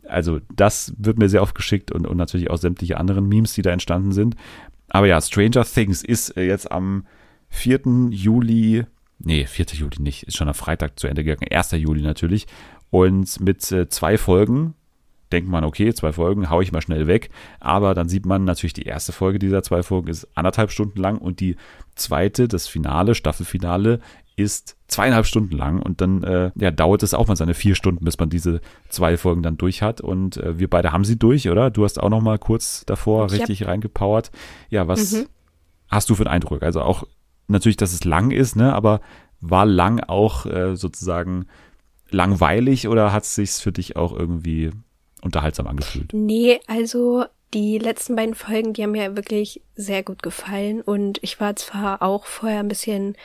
Speaker 1: Also das wird mir sehr oft geschickt und, und natürlich auch sämtliche anderen Memes, die da entstanden sind. Aber ja, Stranger Things ist äh, jetzt am 4. Juli, nee, 4. Juli nicht, ist schon am Freitag zu Ende gegangen, 1. Juli natürlich. Und mit äh, zwei Folgen denkt man, okay, zwei Folgen, hau ich mal schnell weg. Aber dann sieht man natürlich, die erste Folge dieser zwei Folgen ist anderthalb Stunden lang und die zweite, das Finale, Staffelfinale, ist zweieinhalb Stunden lang und dann äh, ja, dauert es auch mal seine vier Stunden, bis man diese zwei Folgen dann durch hat. Und äh, wir beide haben sie durch, oder? Du hast auch noch mal kurz davor
Speaker 2: Ich
Speaker 1: richtig reingepowert. Ja, was
Speaker 2: Mhm.
Speaker 1: hast du für einen Eindruck? Also auch natürlich, dass es lang ist, ne? Aber war lang auch äh, sozusagen langweilig oder hat es sich für dich auch irgendwie unterhaltsam angefühlt?
Speaker 2: Nee, also die letzten beiden Folgen, die haben mir wirklich sehr gut gefallen und ich war zwar auch vorher ein bisschen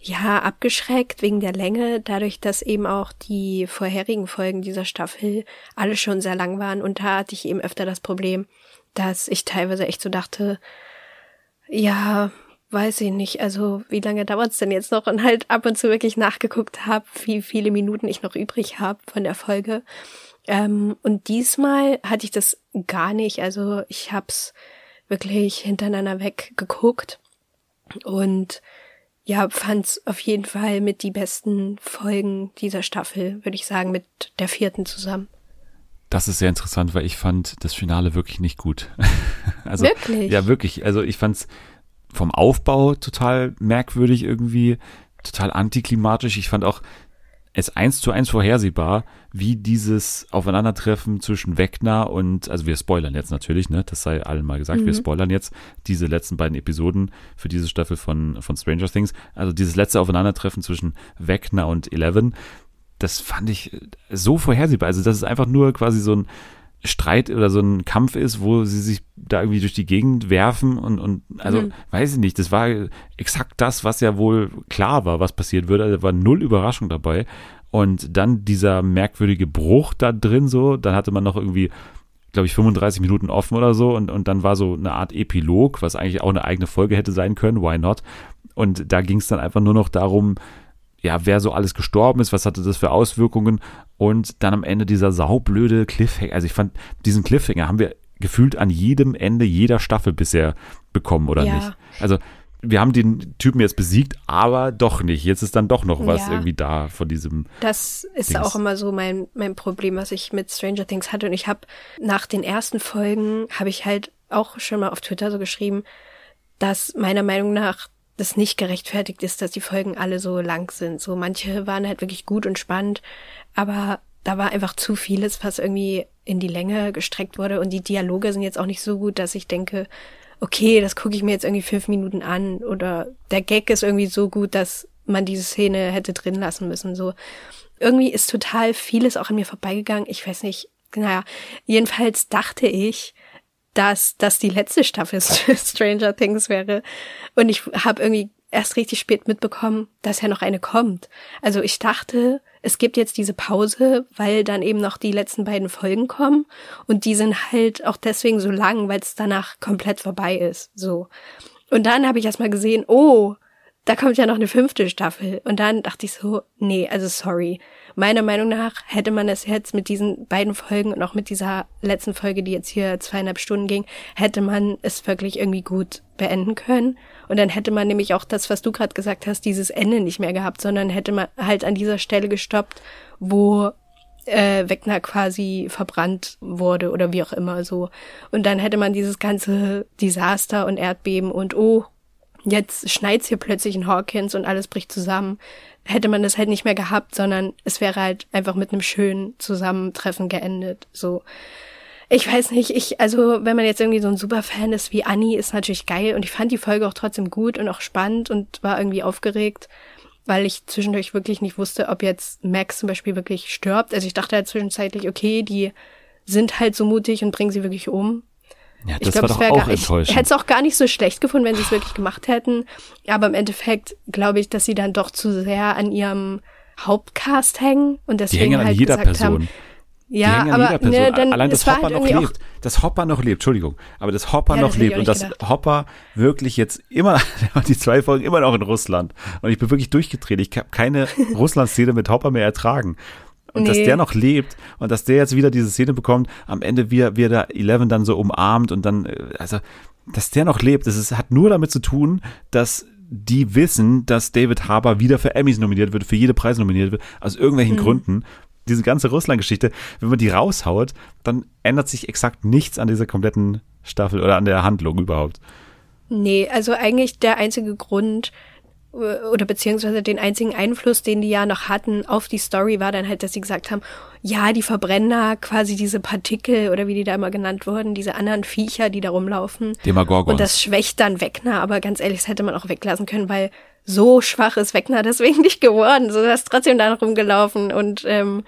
Speaker 2: ja abgeschreckt wegen der Länge, dadurch, dass eben auch die vorherigen Folgen dieser Staffel alle schon sehr lang waren und da hatte ich eben öfter das Problem, dass ich teilweise echt so dachte, ja, weiß ich nicht, also wie lange dauert's denn jetzt noch und halt ab und zu wirklich nachgeguckt habe, wie viele Minuten ich noch übrig habe von der Folge. Ähm, und diesmal hatte ich das gar nicht. Also ich hab's wirklich hintereinander weggeguckt und ja, fand's auf jeden Fall mit die besten Folgen dieser Staffel, würde ich sagen, mit der vierten zusammen.
Speaker 1: Das ist sehr interessant, weil ich fand das Finale wirklich nicht gut. also,
Speaker 2: Wirklich?
Speaker 1: Ja, wirklich. Also ich fand's vom Aufbau total merkwürdig irgendwie, total antiklimatisch. Ich fand auch es eins zu eins vorhersehbar, wie dieses Aufeinandertreffen zwischen Wegner und, also wir spoilern jetzt natürlich, ne, das sei allen mal gesagt, wir spoilern jetzt diese letzten beiden Episoden für diese Staffel von, von Stranger Things. Also dieses letzte Aufeinandertreffen zwischen Wegner und Eleven, das fand ich so vorhersehbar. Also, dass es einfach nur quasi so ein Streit oder so ein Kampf ist, wo sie sich da irgendwie durch die Gegend werfen und, und also
Speaker 2: Mhm.
Speaker 1: weiß ich nicht, das war exakt das, was ja wohl klar war, was passiert würde. Also, da war null Überraschung dabei. Und dann dieser merkwürdige Bruch da drin so, dann hatte man noch irgendwie, glaube ich, 35 Minuten offen oder so und, und dann war so eine Art Epilog, was eigentlich auch eine eigene Folge hätte sein können, why not? Und da ging es dann einfach nur noch darum, ja, wer so alles gestorben ist, was hatte das für Auswirkungen und dann am Ende dieser saublöde Cliffhanger. Also ich fand, diesen Cliffhanger haben wir gefühlt an jedem Ende jeder Staffel bisher bekommen, oder
Speaker 2: Ja.
Speaker 1: nicht? Also wir haben den Typen jetzt besiegt, aber doch nicht. Jetzt ist dann doch noch was
Speaker 2: Ja.
Speaker 1: irgendwie da von diesem.
Speaker 2: Das ist
Speaker 1: Dings.
Speaker 2: auch immer so mein, mein Problem, was ich mit Stranger Things hatte. Und ich habe nach den ersten Folgen, habe ich halt auch schon mal auf Twitter so geschrieben, dass meiner Meinung nach das nicht gerechtfertigt ist, dass die Folgen alle so lang sind. So manche waren halt wirklich gut und spannend, aber da war einfach zu vieles, was irgendwie in die Länge gestreckt wurde. Und die Dialoge sind jetzt auch nicht so gut, dass ich denke, okay, das gucke ich mir jetzt irgendwie fünf Minuten an. Oder der Gag ist irgendwie so gut, dass man diese Szene hätte drin lassen müssen. So irgendwie ist total vieles auch an mir vorbeigegangen. Ich weiß nicht, naja, jedenfalls dachte ich, dass das die letzte Staffel Stranger Things wäre. Und ich habe irgendwie erst richtig spät mitbekommen, dass ja noch eine kommt. Also ich dachte, es gibt jetzt diese Pause, weil dann eben noch die letzten beiden Folgen kommen und die sind halt auch deswegen so lang, weil es danach komplett vorbei ist. So. Und dann habe ich erst mal gesehen, oh, da kommt ja noch eine fünfte Staffel. Und dann dachte ich so, nee, also sorry. Meiner Meinung nach hätte man es jetzt mit diesen beiden Folgen und auch mit dieser letzten Folge, die jetzt hier zweieinhalb Stunden ging, hätte man es wirklich irgendwie gut beenden können. Und dann hätte man nämlich auch das, was du gerade gesagt hast, dieses Ende nicht mehr gehabt, sondern hätte man halt an dieser Stelle gestoppt, wo äh, Wegner quasi verbrannt wurde oder wie auch immer so. Und dann hätte man dieses ganze Desaster und Erdbeben und oh, jetzt schneit's hier plötzlich in Hawkins und alles bricht zusammen. Hätte man das halt nicht mehr gehabt, sondern es wäre halt einfach mit einem schönen Zusammentreffen geendet. So. Ich weiß nicht, ich, also, wenn man jetzt irgendwie so ein Superfan ist wie Annie, ist natürlich geil und ich fand die Folge auch trotzdem gut und auch spannend und war irgendwie aufgeregt, weil ich zwischendurch wirklich nicht wusste, ob jetzt Max zum Beispiel wirklich stirbt. Also ich dachte halt zwischenzeitlich, okay, die sind halt so mutig und bringen sie wirklich um.
Speaker 1: Ja,
Speaker 2: ich
Speaker 1: das
Speaker 2: glaube,
Speaker 1: war
Speaker 2: es
Speaker 1: doch
Speaker 2: wäre
Speaker 1: auch
Speaker 2: gar ich
Speaker 1: enttäuschend.
Speaker 2: hätte es auch gar nicht so schlecht gefunden, wenn sie es wirklich gemacht hätten. Aber im Endeffekt glaube ich, dass sie dann doch zu sehr an ihrem Hauptcast hängen und
Speaker 1: Die
Speaker 2: deswegen
Speaker 1: hängen an
Speaker 2: halt
Speaker 1: jeder
Speaker 2: gesagt
Speaker 1: Person.
Speaker 2: haben,
Speaker 1: Die
Speaker 2: ja,
Speaker 1: hängen an
Speaker 2: aber
Speaker 1: jeder Person.
Speaker 2: ne, dann
Speaker 1: Allein,
Speaker 2: war
Speaker 1: Hopper
Speaker 2: halt
Speaker 1: noch lebt. Dass Hopper noch lebt, Entschuldigung. Aber dass Hopper
Speaker 2: Ja,
Speaker 1: noch
Speaker 2: das ich
Speaker 1: lebt und dass
Speaker 2: gedacht.
Speaker 1: Hopper wirklich jetzt immer, die zwei Folgen immer noch in Russland. Und ich bin wirklich durchgedreht. Ich habe keine Russland-Szene mit Hopper mehr ertragen. Und dass
Speaker 2: Nee.
Speaker 1: der noch lebt und dass der jetzt wieder diese Szene bekommt, am Ende wie er, wie er da Eleven dann so umarmt und dann, äh, also, dass der noch lebt, das ist, hat nur damit zu tun, dass die wissen, dass David Harbour wieder für Emmys nominiert wird, für jede Preis nominiert wird, aus irgendwelchen Gründen. Diese ganze Russland-Geschichte, wenn man die raushaut, dann ändert sich exakt nichts an dieser kompletten Staffel oder an der Handlung überhaupt.
Speaker 2: Nee, also eigentlich der einzige Grund oder beziehungsweise den einzigen Einfluss, den die ja noch hatten auf die Story, war dann halt, dass sie gesagt haben, ja, die Verbrenner, quasi diese Partikel oder wie die da immer genannt wurden, diese anderen Viecher, die da rumlaufen.
Speaker 1: Demagorgons.
Speaker 2: Und das schwächt dann Wegner, aber ganz ehrlich, das hätte man auch weglassen können, weil so schwach ist Wegner deswegen nicht geworden. So ist trotzdem dann rumgelaufen und ähm,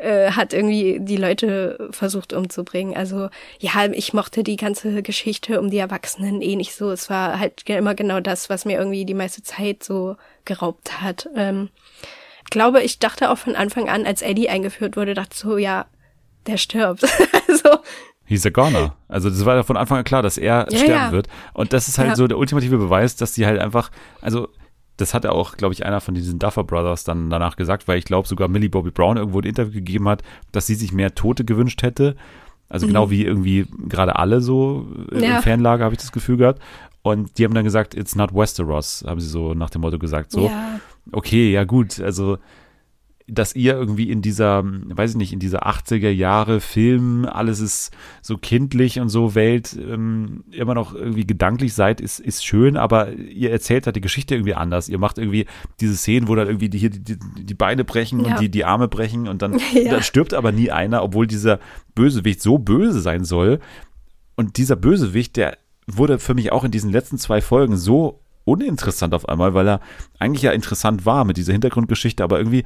Speaker 2: äh, hat irgendwie die Leute versucht umzubringen. Also ja, ich mochte die ganze Geschichte um die Erwachsenen eh nicht so. Es war halt immer genau das, was mir irgendwie die meiste Zeit so geraubt hat. Ähm, ich glaube, ich dachte auch von Anfang an, als Eddie eingeführt wurde, dachte so, ja, der stirbt. also,
Speaker 1: He's a goner. Also das war ja von Anfang an klar, dass er
Speaker 2: Ja,
Speaker 1: sterben
Speaker 2: ja.
Speaker 1: wird. Und das ist halt
Speaker 2: Ja.
Speaker 1: so der ultimative Beweis, dass die halt einfach, also das hat ja auch, glaube ich, einer von diesen Duffer Brothers dann danach gesagt, weil ich glaube sogar Millie Bobby Brown irgendwo ein Interview gegeben hat, dass sie sich mehr Tote gewünscht hätte. Also genau wie irgendwie gerade alle so äh,
Speaker 2: Mhm. Ja.
Speaker 1: im Fanlager habe ich das Gefühl gehabt. Und die haben dann gesagt, it's not Westeros, haben sie so nach dem Motto gesagt. So,
Speaker 2: ja,
Speaker 1: okay, ja gut, also dass ihr irgendwie in dieser, weiß ich nicht, in dieser 80er Jahre Film, alles ist so kindlich und so Welt ähm, immer noch irgendwie gedanklich seid, ist, ist schön, aber ihr erzählt halt die Geschichte irgendwie anders. Ihr macht irgendwie diese Szenen, wo dann irgendwie die, hier die, die, Beine brechen
Speaker 2: Ja.
Speaker 1: und die, die Arme brechen und dann,
Speaker 2: Ja.
Speaker 1: dann stirbt aber nie einer, obwohl dieser Bösewicht so böse sein soll. Und dieser Bösewicht, der wurde für mich auch in diesen letzten zwei Folgen so uninteressant auf einmal, weil er eigentlich ja interessant war mit dieser Hintergrundgeschichte, aber irgendwie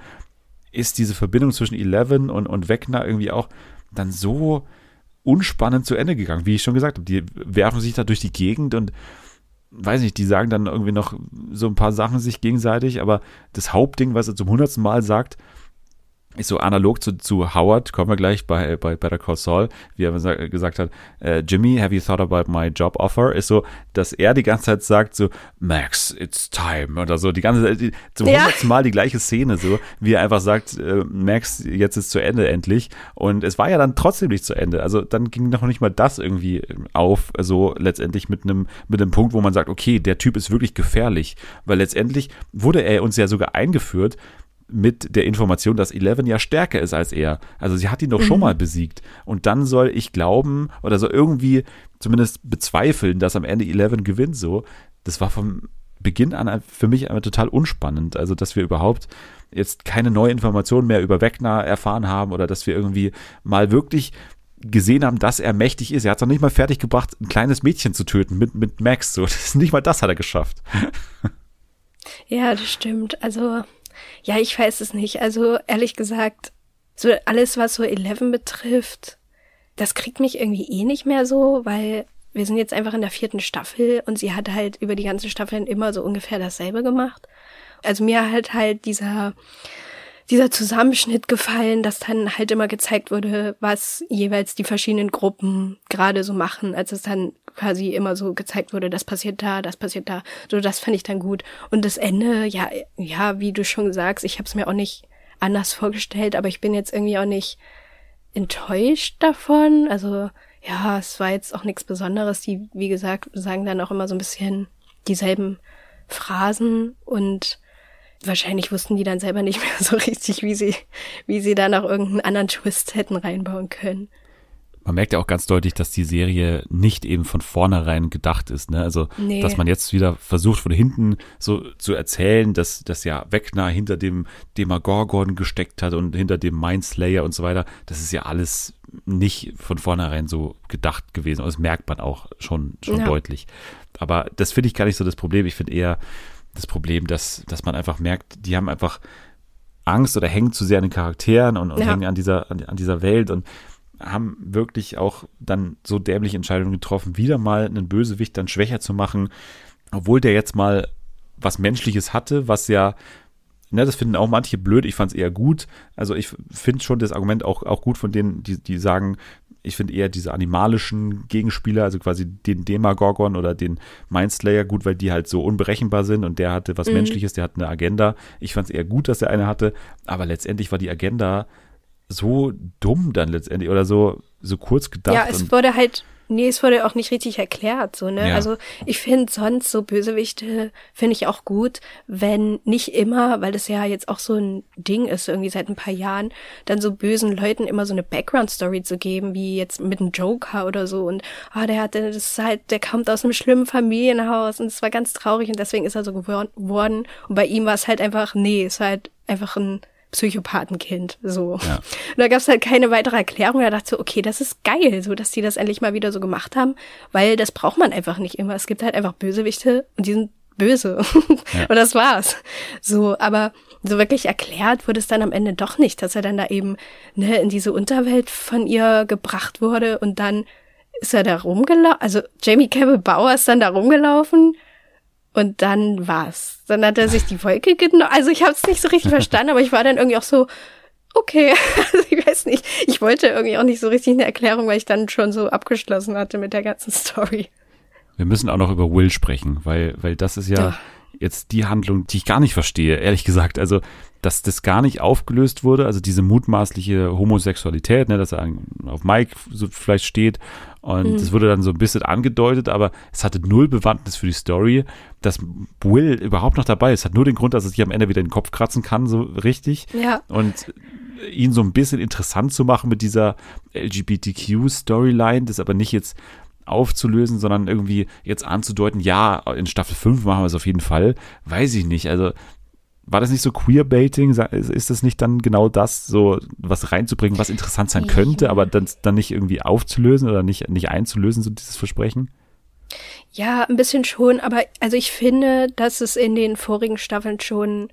Speaker 1: ist diese Verbindung zwischen Eleven und, und Wegner irgendwie auch dann so unspannend zu Ende gegangen, wie ich schon gesagt habe. Die werfen sich da durch die Gegend und weiß nicht, die sagen dann irgendwie noch so ein paar Sachen sich gegenseitig, aber das Hauptding, was er zum hundertsten Mal sagt, ist so analog zu, zu Howard, kommen wir gleich bei, bei Better Call Saul, wie er sa- gesagt hat, äh, Jimmy, have you thought about my job offer? Ist so, dass er die ganze Zeit sagt so, Max, it's time oder so, die ganze Zeit, die- zum
Speaker 2: Ja.
Speaker 1: hundertsten Mal die gleiche Szene so, wie er einfach sagt, äh, Max, jetzt ist zu Ende endlich und es war ja dann trotzdem nicht zu Ende, also dann ging noch nicht mal das irgendwie auf, so letztendlich mit einem, mit einem Punkt, wo man sagt, okay, der Typ ist wirklich gefährlich, weil letztendlich wurde er uns ja sogar eingeführt, mit der Information, dass Eleven ja stärker ist als er. Also sie hat ihn doch schon mal besiegt. Und dann soll ich glauben oder so irgendwie zumindest bezweifeln, dass am Ende Eleven gewinnt so. Das war vom Beginn an für mich einfach total unspannend. Also dass wir überhaupt jetzt keine neue Information mehr über Wegner erfahren haben oder dass wir irgendwie mal wirklich gesehen haben, dass er mächtig ist. Er hat es noch nicht mal fertig gebracht, ein kleines Mädchen zu töten mit, mit Max. So, nicht mal das hat er geschafft.
Speaker 2: ja, das stimmt. Also, ja, ich weiß es nicht. Also, ehrlich gesagt, so alles, was so Eleven betrifft, das kriegt mich irgendwie eh nicht mehr so, weil wir sind jetzt einfach in der vierten Staffel und sie hat halt über die ganze Staffel immer so ungefähr dasselbe gemacht. Also mir hat halt dieser, dieser Zusammenschnitt gefallen, dass dann halt immer gezeigt wurde, was jeweils die verschiedenen Gruppen gerade so machen, als es dann quasi immer so gezeigt wurde, das passiert da, das passiert da. So, das fand ich dann gut. Und das Ende, ja, ja, wie du schon sagst, ich habe es mir auch nicht anders vorgestellt, aber ich bin jetzt irgendwie auch nicht enttäuscht davon. Also ja, es war jetzt auch nichts Besonderes. Die, wie gesagt, sagen dann auch immer so ein bisschen dieselben Phrasen und wahrscheinlich wussten die dann selber nicht mehr so richtig, wie sie, wie sie da noch irgendeinen anderen Twist hätten reinbauen können.
Speaker 1: Man merkt ja auch ganz deutlich, dass die Serie nicht eben von vornherein gedacht ist. Ne? Also,
Speaker 2: Nee.
Speaker 1: dass man jetzt wieder versucht, von hinten so zu erzählen, dass, dass ja Wegner hinter dem Demagorgon gesteckt hat und hinter dem Mindslayer und so weiter. Das ist ja alles nicht von vornherein so gedacht gewesen. Und das merkt man auch schon, schon
Speaker 2: Ja.
Speaker 1: deutlich. Aber das finde ich gar nicht so das Problem. Ich finde eher das Problem, dass, dass man einfach merkt, die haben einfach Angst oder hängen zu sehr an den Charakteren und, und
Speaker 2: Ja.
Speaker 1: hängen an dieser, an, an dieser Welt und haben wirklich auch dann so dämliche Entscheidungen getroffen, wieder mal einen Bösewicht dann schwächer zu machen, obwohl der jetzt mal was Menschliches hatte, was ja Ne, das finden auch manche blöd. Ich fand es eher gut. Also ich finde schon das Argument auch, auch gut von denen, die, die sagen, ich finde eher diese animalischen Gegenspieler, also quasi den Demagorgon oder den Mindslayer gut, weil die halt so unberechenbar sind und der hatte was mhm. Menschliches, der hat eine Agenda. Ich fand es eher gut, dass der eine hatte, aber letztendlich war die Agenda so dumm dann letztendlich oder so, so kurz gedacht.
Speaker 2: Ja, es wurde halt Nee, es wurde auch nicht richtig erklärt, so, ne? Ja. Also ich finde sonst so Bösewichte finde ich auch gut, wenn nicht immer, weil das ja jetzt auch so ein Ding ist, irgendwie seit ein paar Jahren, dann so bösen Leuten immer so eine Background-Story zu geben, wie jetzt mit einem Joker oder so. Und ah, der hatte, das ist halt, der kommt aus einem schlimmen Familienhaus und es war ganz traurig und deswegen ist er so geworden. Und bei ihm war es halt einfach, nee, es war halt einfach ein Psychopathenkind. So. Ja. Und da gab es halt keine weitere Erklärung. Da dachte ich so, okay, das ist geil, so dass die das endlich mal wieder so gemacht haben, weil das braucht man einfach nicht immer. Es gibt halt einfach Bösewichte und die sind böse. Ja. und das war's. So, aber so wirklich erklärt wurde es dann am Ende doch nicht, dass er dann da eben ne, in diese Unterwelt von ihr gebracht wurde und dann ist er da rumgelaufen. Also Jamie Campbell Bauer ist dann da rumgelaufen und dann war's. Dann hat er sich die Wolke genommen. Also ich habe es nicht so richtig verstanden, aber ich war dann irgendwie auch so, okay, also ich weiß nicht. Ich wollte irgendwie auch nicht so richtig eine Erklärung, weil ich dann schon so abgeschlossen hatte mit der ganzen Story.
Speaker 1: Wir müssen auch noch über Will sprechen, weil, weil das ist ja, ja. jetzt die Handlung, die ich gar nicht verstehe, ehrlich gesagt. Also dass das gar nicht aufgelöst wurde, also diese mutmaßliche Homosexualität, ne, dass er auf Mike so vielleicht steht und mhm. das wurde dann so ein bisschen angedeutet, aber es hatte null Bewandtnis für die Story, dass Will überhaupt noch dabei ist, hat nur den Grund, dass er sich am Ende wieder den Kopf kratzen kann, so richtig.
Speaker 2: Ja.
Speaker 1: Und ihn so ein bisschen interessant zu machen mit dieser LGBTQ-Storyline, das aber nicht jetzt aufzulösen, sondern irgendwie jetzt anzudeuten, ja, in Staffel 5 machen wir es auf jeden Fall, weiß ich nicht. Also war das nicht so Queerbaiting? Ist das nicht dann genau das, so was reinzubringen, was interessant sein könnte, aber dann, dann nicht irgendwie aufzulösen oder nicht, nicht einzulösen, so dieses Versprechen?
Speaker 2: Ja, ein bisschen schon, aber also ich finde, dass es in den vorigen Staffeln schon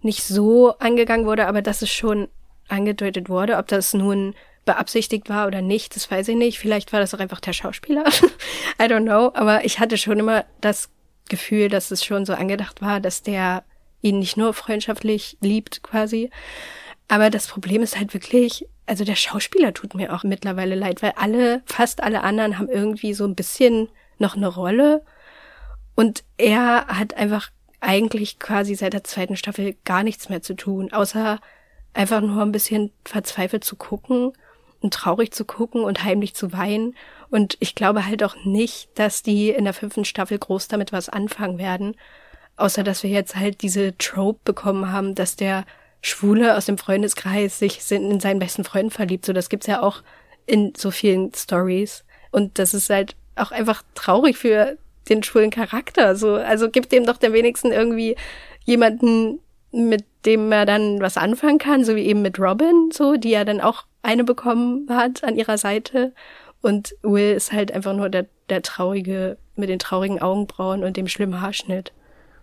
Speaker 2: nicht so angegangen wurde, aber dass es schon angedeutet wurde, ob das nun beabsichtigt war oder nicht, das weiß ich nicht. Vielleicht war das auch einfach der Schauspieler. I don't know. Aber ich hatte schon immer das Gefühl, dass es schon so angedacht war, dass der ihn nicht nur freundschaftlich liebt quasi. Aber das Problem ist halt wirklich, also der Schauspieler tut mir auch mittlerweile leid, weil alle, fast alle anderen haben irgendwie so ein bisschen noch eine Rolle. Und er hat einfach eigentlich quasi seit der zweiten Staffel gar nichts mehr zu tun, außer einfach nur ein bisschen verzweifelt zu gucken und traurig zu gucken und heimlich zu weinen. Und ich glaube halt auch nicht, dass die in der fünften Staffel groß damit was anfangen werden. Außer dass wir jetzt halt diese Trope bekommen haben, dass der Schwule aus dem Freundeskreis sich in seinen besten Freund verliebt. So, das gibt's ja auch in so vielen Stories. Und das ist halt auch einfach traurig für den schwulen Charakter. So, also gibt dem doch der wenigsten irgendwie jemanden, mit dem er dann was anfangen kann, so wie eben mit Robin, so, die ja dann auch eine bekommen hat an ihrer Seite. Und Will ist halt einfach nur der, der traurige, mit den traurigen Augenbrauen und dem schlimmen Haarschnitt.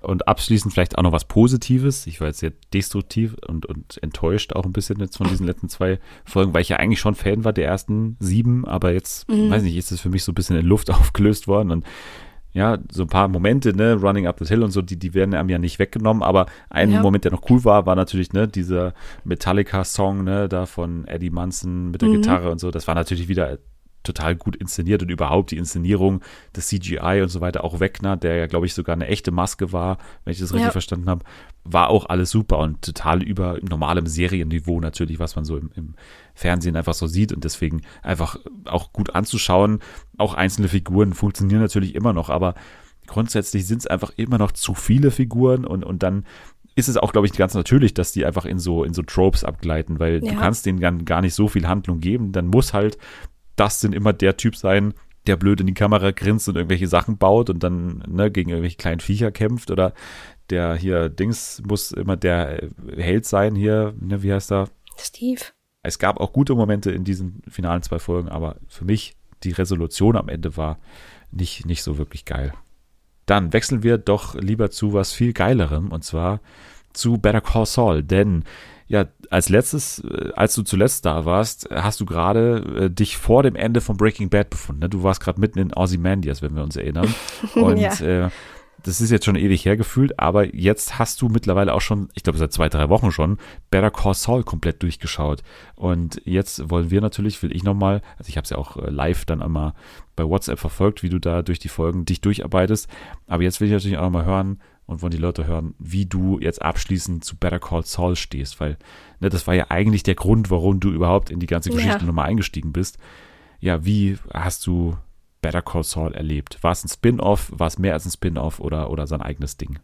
Speaker 1: Und abschließend vielleicht auch noch was Positives. Ich war jetzt sehr destruktiv und, und enttäuscht auch ein bisschen jetzt von diesen letzten zwei Folgen, weil ich ja eigentlich schon Fan war der ersten sieben, aber jetzt, mhm. weiß nicht, ist es für mich so ein bisschen in Luft aufgelöst worden und ja, so ein paar Momente, ne, Running Up the Hill und so, die, die werden einem ja nicht weggenommen, aber ein ja. Moment, der noch cool war, war natürlich, ne, dieser Metallica-Song, ne, da von Eddie Munson mit der mhm. Gitarre und so, das war natürlich wieder total gut inszeniert und überhaupt die Inszenierung des CGI und so weiter, auch Wegner, der ja, glaube ich, sogar eine echte Maske war, wenn ich das richtig ja. verstanden habe, war auch alles super und total über normalem Serienniveau natürlich, was man so im, im Fernsehen einfach so sieht und deswegen einfach auch gut anzuschauen. Auch einzelne Figuren funktionieren natürlich immer noch, aber grundsätzlich sind es einfach immer noch zu viele Figuren und, und dann ist es auch, glaube ich, ganz natürlich, dass die einfach in so, in so Tropes abgleiten, weil ja. du kannst denen gar nicht so viel Handlung geben. Dann muss halt Dustin immer der Typ sein, der blöd in die Kamera grinst und irgendwelche Sachen baut und dann ne, gegen irgendwelche kleinen Viecher kämpft oder der hier Dings muss immer der Held sein hier, ne, wie heißt er?
Speaker 2: Steve.
Speaker 1: Es gab auch gute Momente in diesen finalen zwei Folgen, aber für mich die Resolution am Ende war nicht, nicht so wirklich geil. Dann wechseln wir doch lieber zu was viel geilerem und zwar zu Better Call Saul, denn ja, als letztes, äh, als du zuletzt da warst, hast du gerade äh, dich vor dem Ende von Breaking Bad befunden. Ne? Du warst gerade mitten in Ozymandias, wenn wir uns erinnern. Und
Speaker 2: Ja.
Speaker 1: äh, das ist jetzt schon ewig hergefühlt, aber jetzt hast du mittlerweile auch schon, ich glaube seit zwei, drei Wochen schon, Better Call Saul komplett durchgeschaut. Und jetzt wollen wir natürlich, will ich nochmal, also ich habe es ja auch äh, live dann einmal bei WhatsApp verfolgt, wie du da durch die Folgen dich durcharbeitest. Aber jetzt will ich natürlich auch nochmal hören und wollen die Leute hören, wie du jetzt abschließend zu Better Call Saul stehst, weil ne, das war ja eigentlich der Grund, warum du überhaupt in die ganze
Speaker 2: Ja.
Speaker 1: Geschichte nochmal eingestiegen bist. Ja, wie hast du Better Call Saul erlebt? War es ein Spin-off? War es mehr als ein Spin-off oder, oder sein eigenes Ding?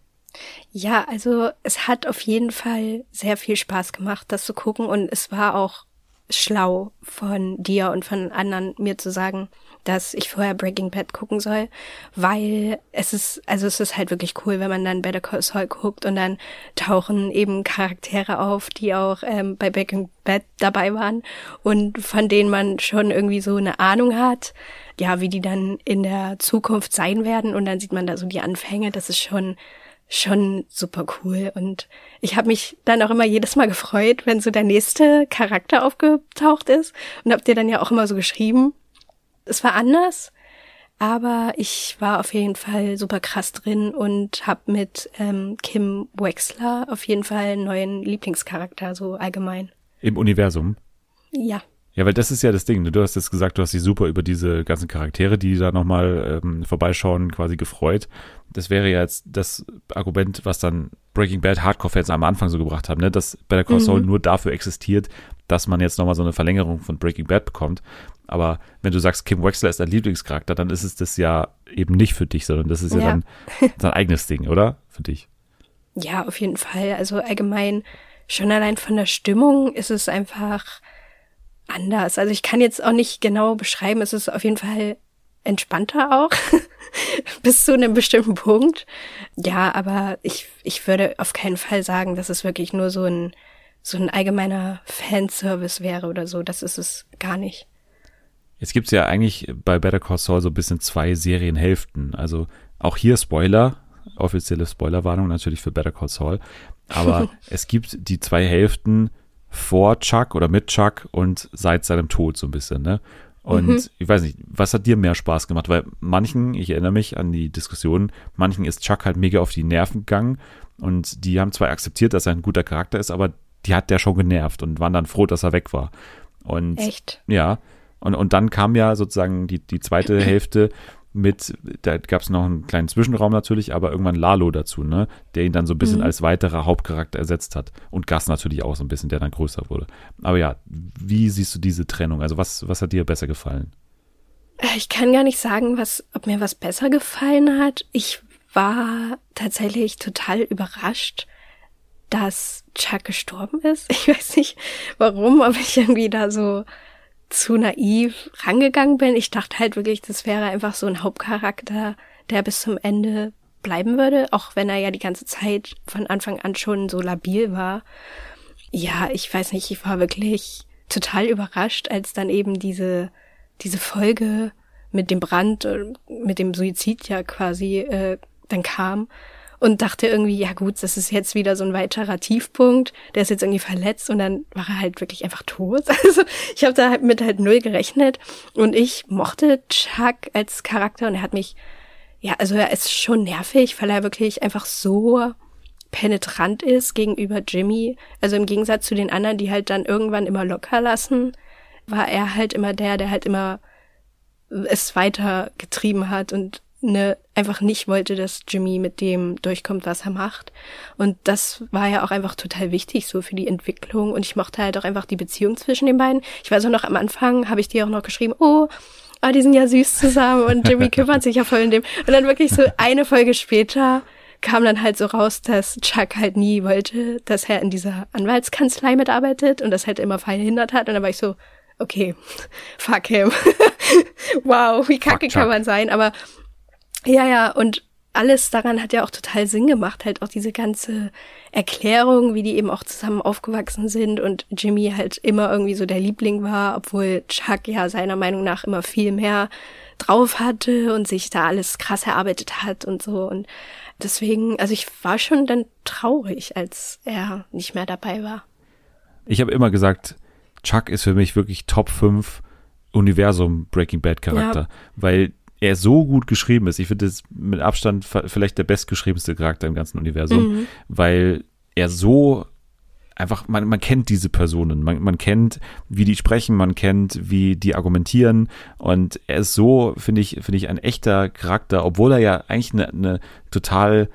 Speaker 2: Ja, also es hat auf jeden Fall sehr viel Spaß gemacht, das zu gucken und es war auch schlau von dir und von anderen mir zu sagen, dass ich vorher Breaking Bad gucken soll, weil es ist, also es ist halt wirklich cool, wenn man dann Better Call Saul guckt und dann tauchen eben Charaktere auf, die auch ähm, bei Breaking Bad dabei waren und von denen man schon irgendwie so eine Ahnung hat, ja, wie die dann in der Zukunft sein werden und dann sieht man da so die Anfänge, das ist schon schon super cool. Und ich habe mich dann auch immer jedes Mal gefreut, wenn so der nächste Charakter aufgetaucht ist. Und hab dir dann ja auch immer so geschrieben. Es war anders, aber ich war auf jeden Fall super krass drin und hab mit ähm, Kim Wexler auf jeden Fall einen neuen Lieblingscharakter, so allgemein.
Speaker 1: Im Universum?
Speaker 2: Ja.
Speaker 1: Ja, weil das ist ja das Ding. ne? Du hast jetzt gesagt, du hast dich super über diese ganzen Charaktere, die da nochmal ähm, vorbeischauen, quasi gefreut. Das wäre ja jetzt das Argument, was dann Breaking Bad Hardcore-Fans am Anfang so gebracht haben, ne? dass Better Call Saul nur dafür existiert, dass man jetzt nochmal so eine Verlängerung von Breaking Bad bekommt. Aber wenn du sagst, Kim Wexler ist dein Lieblingscharakter, dann ist es das ja eben nicht für dich, sondern das ist ja,
Speaker 2: Ja.
Speaker 1: dann sein eigenes Ding, oder? Für dich.
Speaker 2: Ja, auf jeden Fall. Also allgemein, schon allein von der Stimmung ist es einfach anders. Also ich kann jetzt auch nicht genau beschreiben, es ist auf jeden Fall entspannter auch, bis zu einem bestimmten Punkt. Ja, aber ich, ich würde auf keinen Fall sagen, dass es wirklich nur so ein, so ein allgemeiner Fanservice wäre oder so. Das ist es gar nicht.
Speaker 1: Jetzt gibt's ja eigentlich bei Better Call Saul so ein bisschen zwei Serienhälften. Also auch hier Spoiler, offizielle Spoilerwarnung natürlich für Better Call Saul. Aber es gibt die zwei Hälften vor Chuck oder mit Chuck und seit seinem Tod so ein bisschen, ne? Und ich weiß nicht, was hat dir mehr Spaß gemacht? Weil manchen, ich erinnere mich an die Diskussion, manchen ist Chuck halt mega auf die Nerven gegangen und die haben zwar akzeptiert, dass er ein guter Charakter ist, aber die hat der schon genervt und waren dann froh, dass er weg war. Und
Speaker 2: Echt?
Speaker 1: ja, und, und dann kam ja sozusagen die, die zweite Hälfte mit, da gab es noch einen kleinen Zwischenraum natürlich, aber irgendwann Lalo dazu, ne? Der ihn dann so ein bisschen als weiterer Hauptcharakter ersetzt hat. Und Gas natürlich auch so ein bisschen, der dann größer wurde. Aber ja, wie siehst du diese Trennung? Also was, was hat dir besser gefallen?
Speaker 2: Ich kann gar nicht sagen, was, ob mir was besser gefallen hat. Ich war tatsächlich total überrascht, dass Chuck gestorben ist. Ich weiß nicht warum, ob ich irgendwie da so zu naiv rangegangen bin. Ich dachte halt wirklich, das wäre einfach so ein Hauptcharakter, der bis zum Ende bleiben würde, auch wenn er ja die ganze Zeit von Anfang an schon so labil war. Ja, ich weiß nicht, ich war wirklich total überrascht, als dann eben diese, diese Folge mit dem Brand, äh, mit dem Suizid ja quasi äh, dann kam und dachte irgendwie, ja gut, das ist jetzt wieder so ein weiterer Tiefpunkt, der ist jetzt irgendwie verletzt und dann war er halt wirklich einfach tot. Also ich habe da halt mit halt null gerechnet und ich mochte Chuck als Charakter und er hat mich, ja, also er ist schon nervig, weil er wirklich einfach so penetrant ist gegenüber Jimmy. Also im Gegensatz zu den anderen, die halt dann irgendwann immer locker lassen, war er halt immer der, der halt immer es weiter getrieben hat und ne, einfach nicht wollte, dass Jimmy mit dem durchkommt, was er macht. Und das war ja auch einfach total wichtig so für die Entwicklung. Und ich mochte halt auch einfach die Beziehung zwischen den beiden. Ich weiß auch noch am Anfang, habe ich dir auch noch geschrieben, oh, ah, die sind ja süß zusammen und Jimmy kümmert sich ja voll in dem. Und dann wirklich so eine Folge später kam dann halt so raus, dass Chuck halt nie wollte, dass er in dieser Anwaltskanzlei mitarbeitet und das halt immer verhindert hat. Und dann war ich so, okay, fuck him. wow, wie kacke
Speaker 1: Fuck
Speaker 2: kann man sein? Aber ja, ja, und alles daran hat ja auch total Sinn gemacht, halt auch diese ganze Erklärung, wie die eben auch zusammen aufgewachsen sind und Jimmy halt immer irgendwie so der Liebling war, obwohl Chuck ja seiner Meinung nach immer viel mehr drauf hatte und sich da alles krass erarbeitet hat und so und deswegen, also ich war schon dann traurig, als er nicht mehr dabei war.
Speaker 1: Ich habe immer gesagt, Chuck ist für mich wirklich Top 5 Universum Breaking Bad Charakter,
Speaker 2: Ja.
Speaker 1: weil er so gut geschrieben ist. Ich finde es mit Abstand vielleicht der bestgeschriebenste Charakter im ganzen Universum,
Speaker 2: Mhm.
Speaker 1: weil er so einfach, man, man kennt diese Personen, man, man kennt, wie die sprechen, man kennt, wie die argumentieren und er ist so, finde ich, finde ich, ein echter Charakter, obwohl er ja eigentlich eine, eine total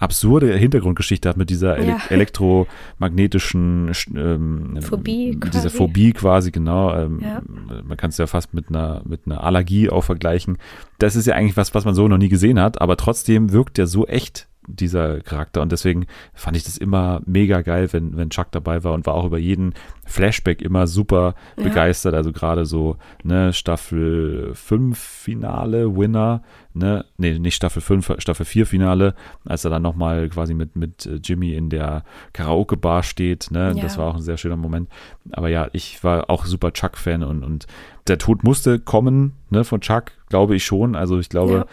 Speaker 1: absurde Hintergrundgeschichte hat mit dieser ele
Speaker 2: Ja.
Speaker 1: elektromagnetischen ähm,
Speaker 2: Phobie
Speaker 1: dieser
Speaker 2: quasi.
Speaker 1: Phobie quasi, genau. Ähm,
Speaker 2: Ja.
Speaker 1: Man kann es ja fast mit einer, mit einer Allergie auch vergleichen. Das ist ja eigentlich was, was man so noch nie gesehen hat, aber trotzdem wirkt er so echt, dieser Charakter. Und deswegen fand ich das immer mega geil, wenn, wenn Chuck dabei war und war auch über jeden Flashback immer super
Speaker 2: Ja.
Speaker 1: begeistert. Also gerade so, ne, Staffel 5 Finale, Winner, ne, nee, nicht Staffel 5, Staffel 4 Finale, als er dann nochmal quasi mit, mit äh, Jimmy in der Karaoke-Bar steht, ne,
Speaker 2: Ja.
Speaker 1: das war auch ein sehr schöner Moment. Aber ja, ich war auch super Chuck-Fan und, und der Tod musste kommen, ne, von Chuck, glaube ich schon. Also ich glaube,
Speaker 2: Ja.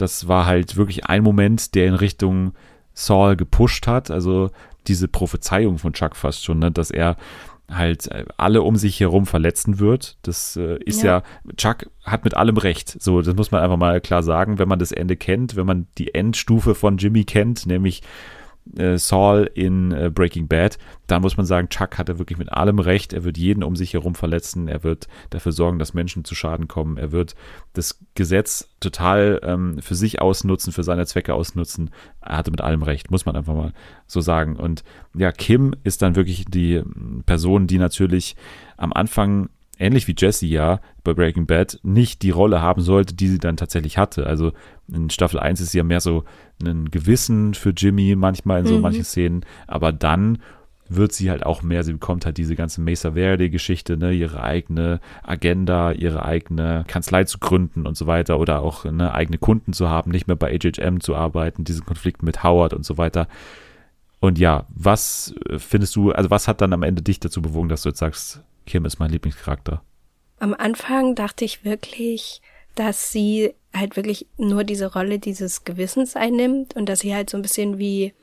Speaker 1: Das war halt wirklich ein Moment, der in Richtung Saul gepusht hat. Also diese Prophezeiung von Chuck fast schon, ne, dass er halt äh, alle um sich herum verletzen wird. Das äh, ist ja.
Speaker 2: Ja.
Speaker 1: Chuck hat mit allem recht. So, das muss man einfach mal klar sagen, wenn man das Ende kennt, wenn man die Endstufe von Jimmy kennt, nämlich äh, Saul in äh, Breaking Bad, dann muss man sagen, Chuck hatte wirklich mit allem recht. Er wird jeden um sich herum verletzen. Er wird dafür sorgen, dass Menschen zu Schaden kommen. Er wird das Gesetz total ähm, für sich ausnutzen, für seine Zwecke ausnutzen. Er hatte mit allem recht, muss man einfach mal so sagen. Und ja, Kim ist dann wirklich die ähm, Person, die natürlich am Anfang ähnlich wie Jesse ja bei Breaking Bad nicht die Rolle haben sollte, die sie dann tatsächlich hatte. Also in Staffel 1 ist sie ja mehr so ein Gewissen für Jimmy manchmal in so
Speaker 2: Mhm.
Speaker 1: manchen Szenen, aber dann wird sie halt auch mehr, sie bekommt halt diese ganze Mesa Verde-Geschichte, ne, ihre eigene Agenda, ihre eigene Kanzlei zu gründen und so weiter oder auch ne, eigene Kunden zu haben, nicht mehr bei HHM zu arbeiten, diesen Konflikt mit Howard und so weiter. Und ja, was findest du, also was hat dann am Ende dich dazu bewogen, dass du jetzt sagst, Kim ist mein Lieblingscharakter?
Speaker 2: Am Anfang dachte ich wirklich, dass sie halt wirklich nur diese Rolle dieses Gewissens einnimmt und dass sie halt so ein bisschen wie,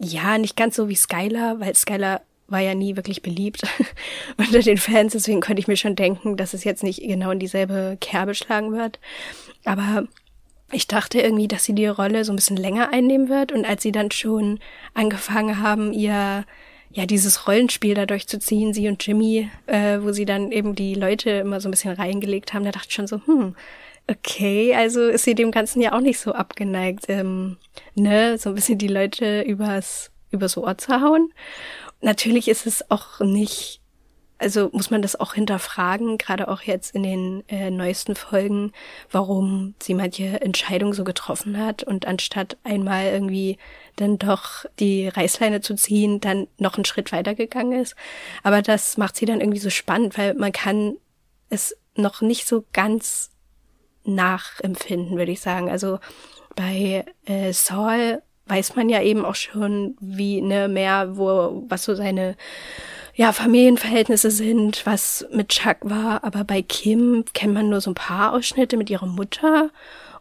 Speaker 2: ja, nicht ganz so wie Skylar, weil Skylar war ja nie wirklich beliebt unter den Fans, deswegen konnte ich mir schon denken, dass es jetzt nicht genau in dieselbe Kerbe schlagen wird. Aber ich dachte irgendwie, dass sie die Rolle so ein bisschen länger einnehmen wird und als sie dann schon angefangen haben, ihr ja dieses Rollenspiel dadurch zu ziehen, sie und Jimmy, äh, wo sie dann eben die Leute immer so ein bisschen reingelegt haben, da dachte ich schon so, hm, okay, also ist sie dem Ganzen ja auch nicht so abgeneigt, ähm, ne, so ein bisschen die Leute übers übers Ohr zu hauen. Natürlich ist es auch nicht also muss man das auch hinterfragen, gerade auch jetzt in den äh, neuesten Folgen, warum sie manche Entscheidungen so getroffen hat und anstatt einmal irgendwie dann doch die Reißleine zu ziehen, dann noch einen Schritt weiter gegangen ist. Aber das macht sie dann irgendwie so spannend, weil man kann es noch nicht so ganz nachempfinden, würde ich sagen. Also bei äh, Saul weiß man ja eben auch schon, wie ne mehr, wo was so seine ja, Familienverhältnisse sind, was mit Chuck war, aber bei Kim kennt man nur so ein paar Ausschnitte mit ihrer Mutter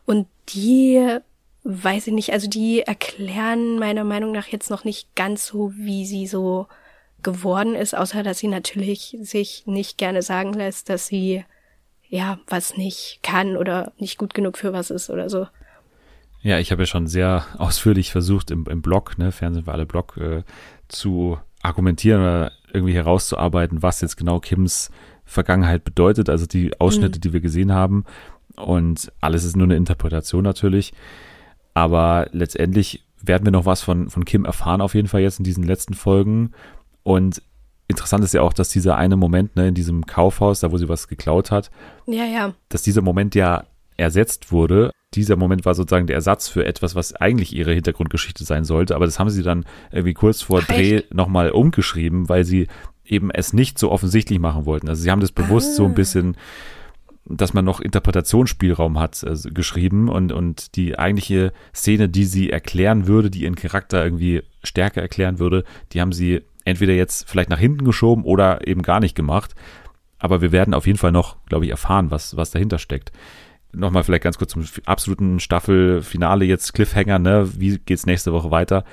Speaker 2: und die, weiß ich nicht, also die erklären meiner Meinung nach jetzt noch nicht ganz so, wie sie so geworden ist, außer dass sie natürlich sich nicht gerne sagen lässt, dass sie ja was nicht kann oder nicht gut genug für was ist oder so.
Speaker 1: Ja, ich habe ja schon sehr ausführlich versucht im, im Blog, ne, Fernsehen für alle Blog, äh, zu argumentieren oder irgendwie herauszuarbeiten, was jetzt genau Kims Vergangenheit bedeutet, also die Ausschnitte, die wir gesehen haben. Und alles ist nur eine Interpretation natürlich. Aber letztendlich werden wir noch was von, von Kim erfahren, auf jeden Fall jetzt in diesen letzten Folgen. Und interessant ist ja auch, dass dieser eine Moment ne, in diesem Kaufhaus, da wo sie was geklaut hat,
Speaker 2: Ja, ja.
Speaker 1: dass dieser Moment ja ersetzt wurde. Dieser Moment war sozusagen der Ersatz für etwas, was eigentlich ihre Hintergrundgeschichte sein sollte. Aber das haben sie dann irgendwie kurz vor
Speaker 2: Ach,
Speaker 1: Dreh nochmal umgeschrieben, weil sie eben es nicht so offensichtlich machen wollten. Also sie haben das bewusst so ein bisschen, dass man noch Interpretationsspielraum hat, also geschrieben und, und die eigentliche Szene, die sie erklären würde, die ihren Charakter irgendwie stärker erklären würde, die haben sie entweder jetzt vielleicht nach hinten geschoben oder eben gar nicht gemacht. Aber wir werden auf jeden Fall noch, glaube ich, erfahren, was, was dahinter steckt. Nochmal vielleicht ganz kurz zum absoluten Staffelfinale jetzt, Cliffhanger, ne? Wie geht's nächste Woche weiter?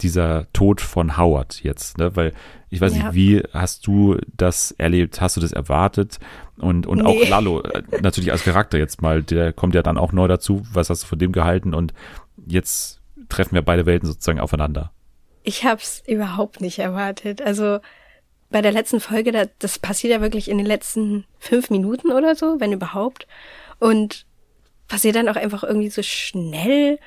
Speaker 1: dieser Tod von Howard jetzt, ne? Weil ich weiß
Speaker 2: Ja.
Speaker 1: nicht, wie hast du das erlebt? Hast du das erwartet? Und, und auch
Speaker 2: Nee.
Speaker 1: Lalo, äh, natürlich als Charakter jetzt mal, der kommt ja dann auch neu dazu. Was hast du von dem gehalten? Und jetzt treffen wir beide Welten sozusagen aufeinander.
Speaker 2: Ich hab's überhaupt nicht erwartet. Also bei der letzten Folge, da, das passiert ja wirklich in den letzten fünf Minuten oder so, wenn überhaupt. Und passiert dann auch einfach irgendwie so schnell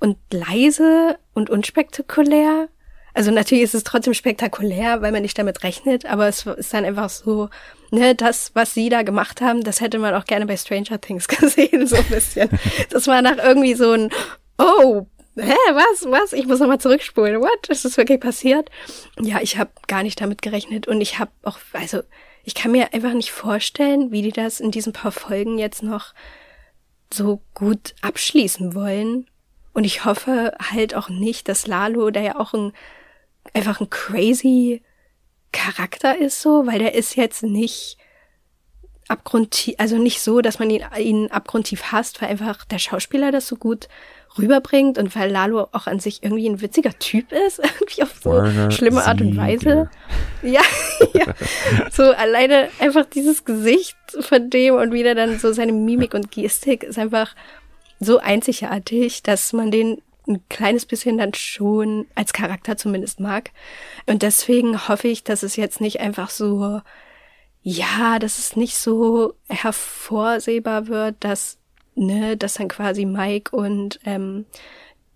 Speaker 2: und leise und unspektakulär. Also natürlich ist es trotzdem spektakulär, weil man nicht damit rechnet, aber es ist dann einfach so, ne, das, was sie da gemacht haben, das hätte man auch gerne bei Stranger Things gesehen, so ein bisschen. Das war nach irgendwie so ein, oh, hä, was, was? Ich muss nochmal zurückspulen. What? Ist das wirklich passiert? Ja, ich habe gar nicht damit gerechnet und ich habe auch, also ich kann mir einfach nicht vorstellen, wie die das in diesen paar Folgen jetzt noch so gut abschließen wollen. Und ich hoffe halt auch nicht, dass Lalo, der ja auch ein, einfach ein crazy Charakter ist so, weil der ist jetzt nicht abgrundtief, also nicht so, dass man ihn, ihn abgrundtief hasst, weil einfach der Schauspieler das so gut rüberbringt und weil Lalo auch an sich irgendwie ein witziger Typ ist, irgendwie auf so
Speaker 1: Werner
Speaker 2: schlimme Art und. Weise. Ja, ja. So alleine einfach dieses Gesicht von dem und wieder dann so seine Mimik und Gestik ist einfach so einzigartig, dass man den ein kleines bisschen dann schon als Charakter zumindest mag. Und deswegen hoffe ich, dass es jetzt nicht einfach so, ja, dass es nicht so hervorsehbar wird, dass, ne, dass dann quasi Mike und ähm,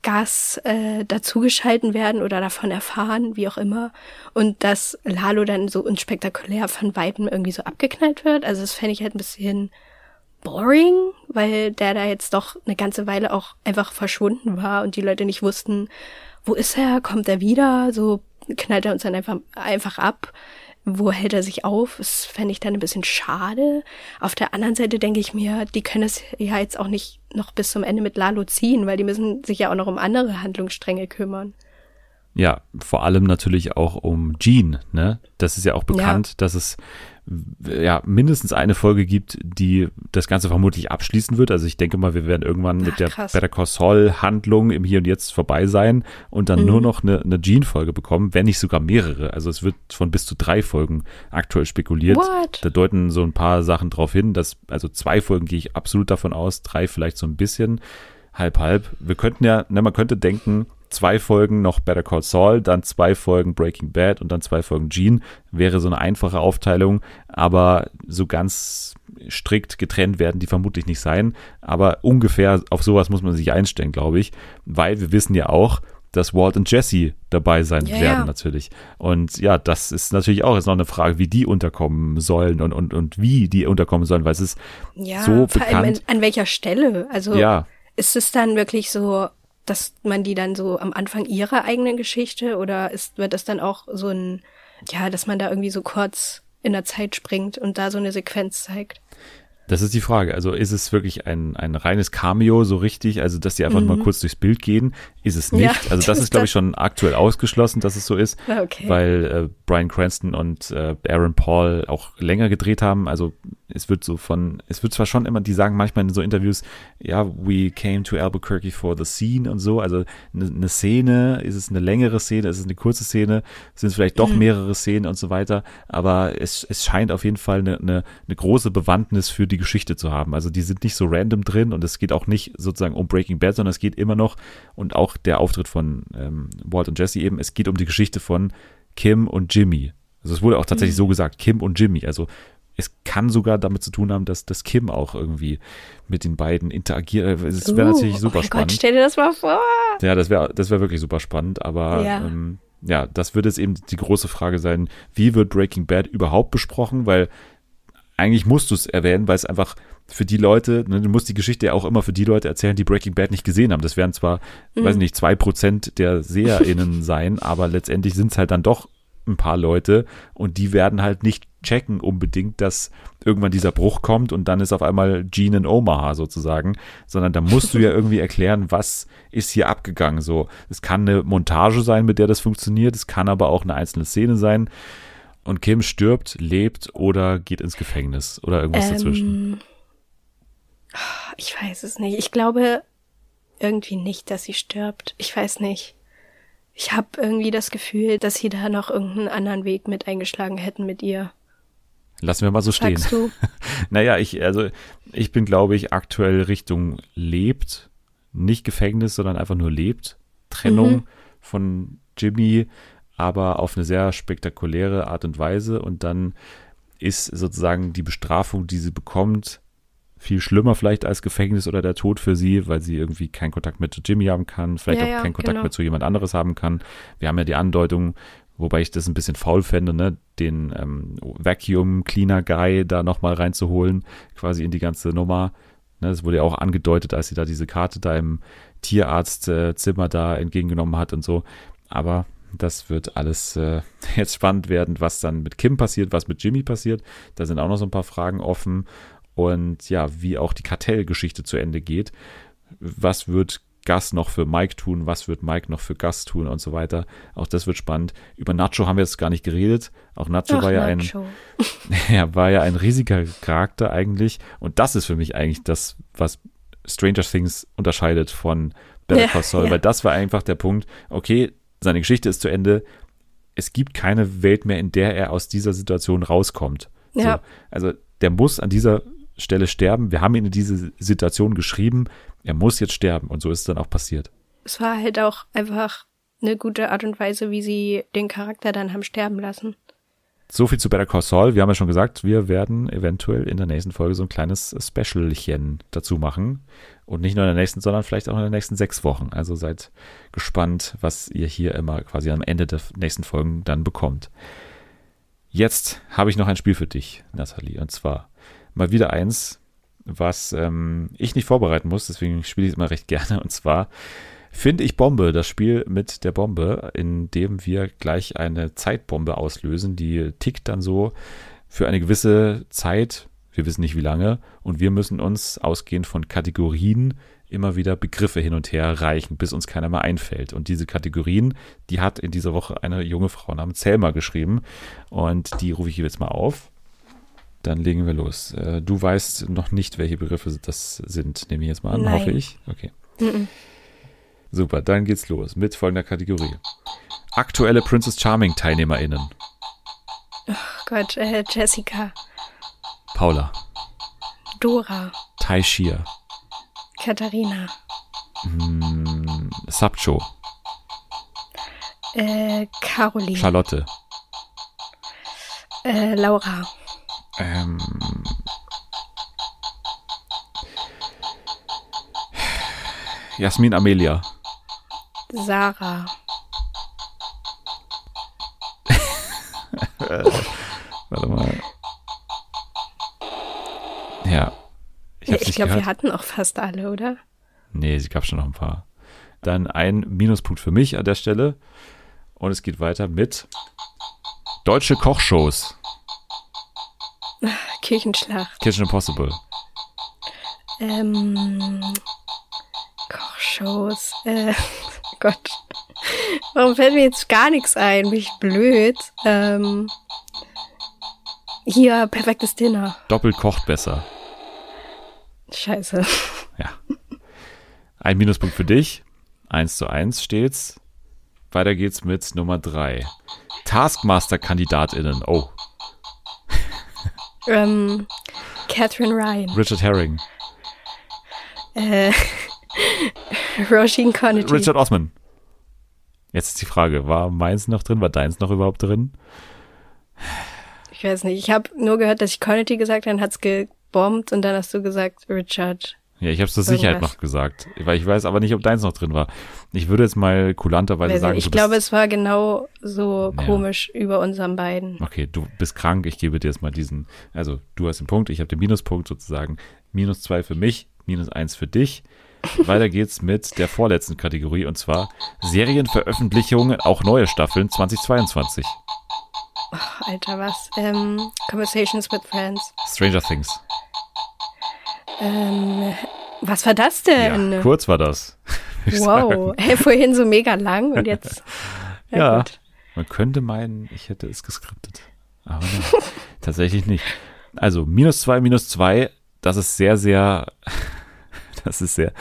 Speaker 2: Gas äh, dazugeschalten werden oder davon erfahren, wie auch immer. Und dass Lalo dann so unspektakulär von Weitem irgendwie so abgeknallt wird. Also das fände ich halt ein bisschen boring, weil der da jetzt doch eine ganze Weile auch einfach verschwunden war und die Leute nicht wussten, wo ist er, kommt er wieder, so knallt er uns dann einfach, einfach ab. Wo hält er sich auf? Das fände ich dann ein bisschen schade. Auf der anderen Seite denke ich mir, die können es ja jetzt auch nicht noch bis zum Ende mit Lalo ziehen, weil die müssen sich ja auch noch um andere Handlungsstränge kümmern.
Speaker 1: Ja, vor allem natürlich auch um Gene, ne? Das ist ja auch bekannt, dass es ja mindestens eine Folge gibt, die das Ganze vermutlich abschließen wird. Also ich denke mal, wir werden irgendwann mit
Speaker 2: Ach,
Speaker 1: der
Speaker 2: krass.
Speaker 1: Better Call Saul Handlung im Hier und Jetzt vorbei sein und dann
Speaker 2: Mhm.
Speaker 1: nur noch eine, eine Gene-Folge bekommen, wenn nicht sogar mehrere. Also es wird von bis zu drei Folgen aktuell spekuliert.
Speaker 2: What?
Speaker 1: Da deuten so ein paar Sachen drauf hin, dass, also zwei Folgen gehe ich absolut davon aus, drei vielleicht so ein bisschen, halb, halb. Wir könnten ja, ne, man könnte denken, zwei Folgen noch Better Call Saul, dann zwei Folgen Breaking Bad und dann zwei Folgen Gene, wäre so eine einfache Aufteilung, aber so ganz strikt getrennt werden die vermutlich nicht sein, aber ungefähr auf sowas muss man sich einstellen, glaube ich, weil wir wissen ja auch, dass Walt und Jesse dabei sein
Speaker 2: Ja,
Speaker 1: werden
Speaker 2: ja.
Speaker 1: natürlich. Und ja, das ist natürlich auch jetzt noch eine Frage, wie die unterkommen sollen und, und, und wie die unterkommen sollen, weil es ist
Speaker 2: Ja,
Speaker 1: so
Speaker 2: vor allem
Speaker 1: bekannt.
Speaker 2: an, an welcher Stelle? Also
Speaker 1: Ja,
Speaker 2: ist es dann wirklich so, dass man die dann so am Anfang ihrer eigenen Geschichte oder ist, wird das dann auch so ein, ja, dass man da irgendwie so kurz in der Zeit springt und da so eine Sequenz zeigt?
Speaker 1: Das ist die Frage. Also ist es wirklich ein, ein reines Cameo so richtig, also dass die einfach nur mal kurz durchs Bild gehen? Ist es nicht.
Speaker 2: Mhm. Ja,
Speaker 1: also das ist, glaube ich, schon aktuell ausgeschlossen, dass es so ist,
Speaker 2: Ah, okay.
Speaker 1: weil äh, Brian Cranston und äh, Aaron Paul auch länger gedreht haben. Also es wird so von, es wird zwar schon immer, die sagen manchmal in so Interviews, ja, we came to Albuquerque for the scene und so. Also eine, eine Szene, ist es eine längere Szene, ist es eine kurze Szene, sind es vielleicht doch mehrere Szenen und so weiter. Aber es, es scheint auf jeden Fall eine, eine, eine große Bewandtnis für die Geschichte zu haben. Also die sind nicht so random drin und es geht auch nicht sozusagen um Breaking Bad, sondern es geht immer noch und auch der Auftritt von ähm, Walt und Jesse eben, es geht um die Geschichte von Kim und Jimmy. Also es wurde auch tatsächlich so gesagt, Kim und Jimmy. Also es kann sogar damit zu tun haben, dass, dass Kim auch irgendwie mit den beiden interagiert. Es wäre
Speaker 2: Uh,
Speaker 1: natürlich super
Speaker 2: oh
Speaker 1: spannend.
Speaker 2: Gott, stell dir das mal vor.
Speaker 1: Ja, das wäre das wäre wirklich super spannend, aber
Speaker 2: Ja.
Speaker 1: ähm, ja, das wird jetzt eben die große Frage sein, wie wird Breaking Bad überhaupt besprochen, weil eigentlich musst du es erwähnen, weil es einfach für die Leute, ne, du musst die Geschichte ja auch immer für die Leute erzählen, die Breaking Bad nicht gesehen haben. Das werden zwar, weiß nicht, zwei Prozent der SeherInnen sein, aber letztendlich sind es halt dann doch ein paar Leute und die werden halt nicht checken unbedingt, dass irgendwann dieser Bruch kommt und dann ist auf einmal Gene in Omaha sozusagen, sondern da musst du ja irgendwie erklären, was ist hier abgegangen. So, es kann eine Montage sein, mit der das funktioniert, es kann aber auch eine einzelne Szene sein. Und Kim stirbt, lebt oder geht ins Gefängnis oder irgendwas dazwischen.
Speaker 2: Ähm, ich weiß es nicht. Ich glaube irgendwie nicht, dass sie stirbt. Ich weiß nicht. Ich habe irgendwie das Gefühl, dass sie da noch irgendeinen anderen Weg mit eingeschlagen hätten mit ihr.
Speaker 1: Lassen wir mal so stehen.
Speaker 2: Sagst du?
Speaker 1: Naja, ich, also ich bin, glaube ich, aktuell Richtung lebt. Nicht Gefängnis, sondern einfach nur lebt. Trennung
Speaker 2: Mhm.
Speaker 1: von Jimmy, aber auf eine sehr spektakuläre Art und Weise. Und dann ist sozusagen die Bestrafung, die sie bekommt, viel schlimmer vielleicht als Gefängnis oder der Tod für sie, weil sie irgendwie keinen Kontakt mehr zu Jimmy haben kann, vielleicht
Speaker 2: Ja,
Speaker 1: auch
Speaker 2: ja,
Speaker 1: keinen Kontakt
Speaker 2: genau.
Speaker 1: mehr zu jemand anderes haben kann. Wir haben ja die Andeutung, wobei ich das ein bisschen faul fände, ne, den ähm, Vacuum Cleaner Guy da nochmal reinzuholen, quasi in die ganze Nummer. Ne, das wurde ja auch angedeutet, als sie da diese Karte da im Tierarztzimmer da entgegengenommen hat und so. Aber das wird alles äh, jetzt spannend werden, was dann mit Kim passiert, was mit Jimmy passiert. Da sind auch noch so ein paar Fragen offen. Und ja, wie auch die Kartellgeschichte zu Ende geht. Was wird Gus noch für Mike tun? Was wird Mike noch für Gus tun und so weiter? Auch das wird spannend. Über Nacho haben wir jetzt gar nicht geredet. Auch Nacho
Speaker 2: Ach,
Speaker 1: war ja ein,
Speaker 2: Nacho.
Speaker 1: er war ja ein riesiger Charakter eigentlich. Und das ist für mich eigentlich das, was Stranger Things unterscheidet von Better
Speaker 2: Ja,
Speaker 1: Call Saul,
Speaker 2: ja.
Speaker 1: weil das war einfach der Punkt, okay, seine Geschichte ist zu Ende. Es gibt keine Welt mehr, in der er aus dieser Situation rauskommt.
Speaker 2: Ja.
Speaker 1: So, also der muss an dieser Stelle sterben. Wir haben ihn in diese Situation geschrieben. Er muss jetzt sterben. Und so ist es dann auch passiert.
Speaker 2: Es war halt auch einfach eine gute Art und Weise, wie sie den Charakter dann haben sterben lassen.
Speaker 1: So viel zu Better Call Saul. Wir haben ja schon gesagt, wir werden eventuell in der nächsten Folge so ein kleines Specialchen dazu machen. Und nicht nur in der nächsten, sondern vielleicht auch in den nächsten sechs Wochen. Also seid gespannt, was ihr hier immer quasi am Ende der nächsten Folgen dann bekommt. Jetzt habe ich noch ein Spiel für dich, Nathalie. Und zwar mal wieder eins, was ähm, ich nicht vorbereiten muss. Deswegen spiele ich es immer recht gerne. Und zwar Finde ich Bombe, das Spiel mit der Bombe, in dem wir gleich eine Zeitbombe auslösen, die tickt dann so für eine gewisse Zeit, wir wissen nicht wie lange, und wir müssen uns ausgehend von Kategorien immer wieder Begriffe hin und her reichen, bis uns keiner mehr einfällt. Und diese Kategorien, die hat in dieser Woche eine junge Frau namens Selma geschrieben und die rufe ich jetzt mal auf. Dann legen wir los. Äh, Du weißt noch nicht, welche Begriffe das sind, nehme ich jetzt mal an,
Speaker 2: Nein.
Speaker 1: hoffe ich. Okay.
Speaker 2: Mhm.
Speaker 1: Super, dann geht's los mit folgender Kategorie. Aktuelle Princess Charming TeilnehmerInnen.
Speaker 2: Oh Gott, äh, Jessica,
Speaker 1: Paula,
Speaker 2: Dora,
Speaker 1: Tai Shir,
Speaker 2: Katharina,
Speaker 1: mm, Sabcho,
Speaker 2: äh, Caroline,
Speaker 1: Charlotte,
Speaker 2: äh, Laura,
Speaker 1: ähm, Jasmin Amelia,
Speaker 2: Sarah,
Speaker 1: warte mal. Ja. Ich,
Speaker 2: ich glaube, wir hatten auch fast alle, oder?
Speaker 1: Nee, es gab schon noch ein paar. Dann ein Minuspunkt für mich an der Stelle. Und es geht weiter mit deutsche Kochshows.
Speaker 2: Kirchenschlacht,
Speaker 1: Kitchen Impossible.
Speaker 2: ähm, Kochshows, äh, Gott. Warum fällt mir jetzt gar nichts ein? Bin ich blöd? Ähm, hier, perfektes Dinner.
Speaker 1: Doppelt kocht besser.
Speaker 2: Scheiße.
Speaker 1: Ja. Ein Minuspunkt für dich. Eins zu eins steht's. Weiter geht's mit Nummer drei. Taskmaster-KandidatInnen. Oh,
Speaker 2: Ähm, Catherine Ryan,
Speaker 1: Richard Herring.
Speaker 2: äh, Roisin Connery.
Speaker 1: Richard Osman. Jetzt ist die Frage, war meins noch drin? War deins noch überhaupt drin?
Speaker 2: Ich weiß nicht, ich habe nur gehört, dass ich Connery gesagt habe, dann hat's gebombt und dann hast du gesagt Richard.
Speaker 1: Ja, ich habe es zur Sicherheit noch gesagt, weil ich weiß aber nicht, ob deins noch drin war. Ich würde jetzt mal kulanterweise
Speaker 2: Weiß
Speaker 1: sagen,
Speaker 2: ich glaube, es war genau so
Speaker 1: Ja.
Speaker 2: komisch über unseren beiden.
Speaker 1: okay, du bist krank, ich gebe dir jetzt mal diesen, also du hast den Punkt, ich habe den Minuspunkt sozusagen, minus zwei für mich, minus eins für dich. Weiter geht's mit der vorletzten Kategorie und zwar Serienveröffentlichungen, auch neue Staffeln 2022.
Speaker 2: Ach, Alter, was? Ähm, Conversations with Friends.
Speaker 1: Stranger Things.
Speaker 2: Ähm, was war das denn?
Speaker 1: Ja, kurz war das.
Speaker 2: wow. Hey, vorhin so mega lang und jetzt.
Speaker 1: Ja.
Speaker 2: gut.
Speaker 1: Man könnte meinen, ich hätte es geskriptet. Aber nein, tatsächlich nicht. Also minus zwei, minus zwei, das ist sehr, sehr, das ist sehr,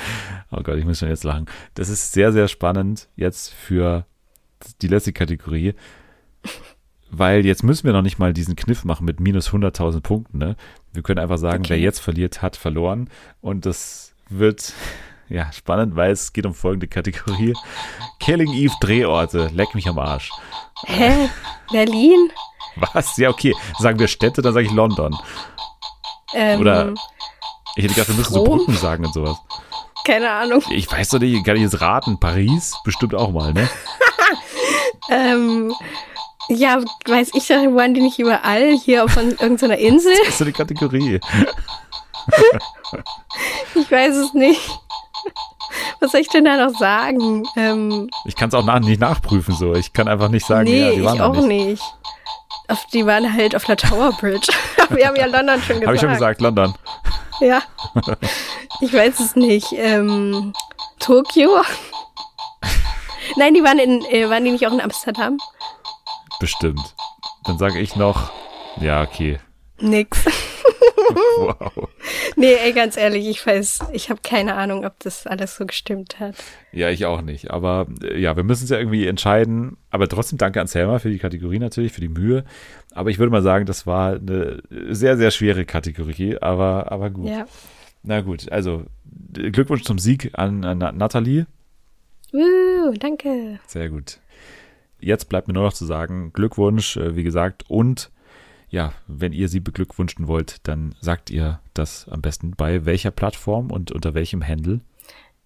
Speaker 1: oh Gott, ich muss schon jetzt lachen. Das ist sehr, sehr spannend jetzt für die letzte Kategorie. Weil jetzt müssen wir noch nicht mal diesen Kniff machen mit minus 100.000 Punkten. Ne? Wir können einfach sagen,
Speaker 2: Okay.
Speaker 1: wer jetzt verliert, hat verloren. Und das wird ja spannend, weil es geht um folgende Kategorie. Killing Eve Drehorte. Leck mich am Arsch.
Speaker 2: Hä? Berlin?
Speaker 1: Was? Ja, okay. Sagen wir Städte, dann sage ich London.
Speaker 2: Ähm,
Speaker 1: Oder- Ich hätte gedacht, wir müssen so? Brücken sagen und sowas.
Speaker 2: Keine Ahnung.
Speaker 1: Ich weiß doch nicht, kann ich jetzt raten. Paris? Bestimmt auch mal, ne?
Speaker 2: Ähm, ja, weiß ich doch, waren die nicht überall hier auf von irgendeiner Insel?
Speaker 1: Das ist so eine Kategorie.
Speaker 2: Ich weiß es nicht. Was soll ich denn da noch sagen? Ähm,
Speaker 1: Ich kann es auch nach, nicht nachprüfen so. Ich kann einfach nicht sagen,
Speaker 2: nee,
Speaker 1: ja, die waren
Speaker 2: ich auch
Speaker 1: nicht.
Speaker 2: nicht. Auf, die waren halt auf der Tower Bridge. Wir haben ja London schon gesagt.
Speaker 1: Habe ich schon gesagt, London.
Speaker 2: Ja. Ich weiß es nicht. Ähm, Tokio? Nein, die waren in, äh, waren die nicht auch in Amsterdam?
Speaker 1: Bestimmt. Dann sage ich noch, ja, okay.
Speaker 2: Nix.
Speaker 1: Wow.
Speaker 2: Nee, ey, ganz ehrlich, ich weiß, ich habe keine Ahnung, ob das alles so gestimmt hat.
Speaker 1: Ja, ich auch nicht. Aber äh, ja, wir müssen es ja irgendwie entscheiden. Aber trotzdem danke an Selma für die Kategorie natürlich, für die Mühe. Aber ich würde mal sagen, das war eine sehr, sehr schwere Kategorie. Aber, aber gut.
Speaker 2: Ja.
Speaker 1: Na gut, also Glückwunsch zum Sieg an, an Nathalie.
Speaker 2: Uh, danke.
Speaker 1: Sehr gut. Jetzt bleibt mir nur noch zu sagen, Glückwunsch, äh, wie gesagt, und ja, wenn ihr sie beglückwünschen wollt, dann sagt ihr das am besten bei welcher Plattform und unter welchem Handle.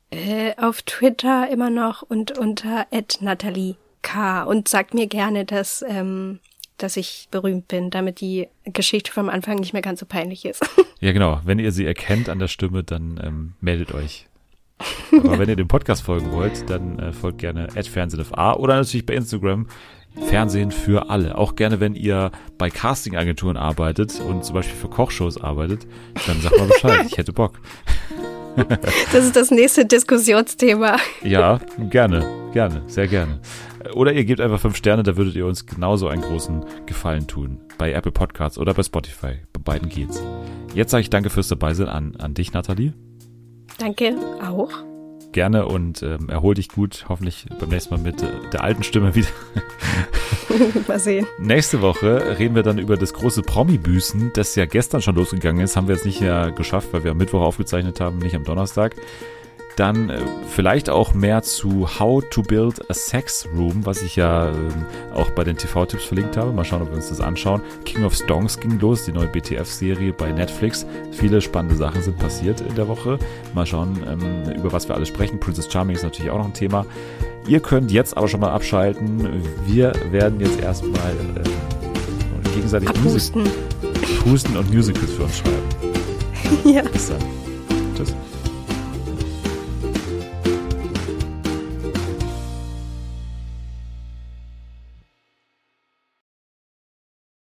Speaker 2: Äh, auf Twitter immer noch und unter Natalie K. Und sagt mir gerne, dass, ähm, dass ich berühmt bin, damit die Geschichte vom Anfang nicht mehr ganz so peinlich ist.
Speaker 1: Ja, genau. Wenn ihr sie erkennt an der Stimme, dann ähm, meldet euch. Aber wenn ihr dem Podcast folgen wollt, dann äh, folgt gerne @fernsehenfa oder natürlich bei Instagram Fernsehen für alle. Auch gerne, wenn ihr bei Castingagenturen arbeitet und zum Beispiel für Kochshows arbeitet, dann sagt mal Bescheid. Ich hätte Bock.
Speaker 2: Das ist das nächste Diskussionsthema.
Speaker 1: Ja, gerne, gerne, sehr gerne. Oder ihr gebt einfach fünf Sterne, da würdet ihr uns genauso einen großen Gefallen tun. Bei Apple Podcasts oder bei Spotify. Bei beiden geht's. Jetzt sage ich danke fürs Dabeisein an, an dich, Nathalie.
Speaker 2: Danke auch.
Speaker 1: Gerne und ähm, erhol dich gut. Hoffentlich beim nächsten Mal mit äh, der alten Stimme wieder.
Speaker 2: Mal sehen.
Speaker 1: Nächste Woche reden wir dann über das große Promi-Büßen, das ja gestern schon losgegangen ist. Haben wir jetzt nicht ja geschafft, weil wir am Mittwoch aufgezeichnet haben, nicht am Donnerstag. Dann äh, vielleicht auch mehr zu How to Build a Sex Room, was ich ja ähm, auch bei den TV-Tipps verlinkt habe. Mal schauen, ob wir uns das anschauen. King of Stonks ging los, die neue BTF-Serie bei Netflix. Viele spannende Sachen sind passiert in der Woche. Mal schauen, ähm, über was wir alles sprechen. Princess Charming ist natürlich auch noch ein Thema. Ihr könnt jetzt aber schon mal abschalten. Wir werden jetzt erstmal äh, gegenseitig Musik. Husten und Musicals für uns schreiben.
Speaker 2: Ja.
Speaker 1: Bis dann. Tschüss.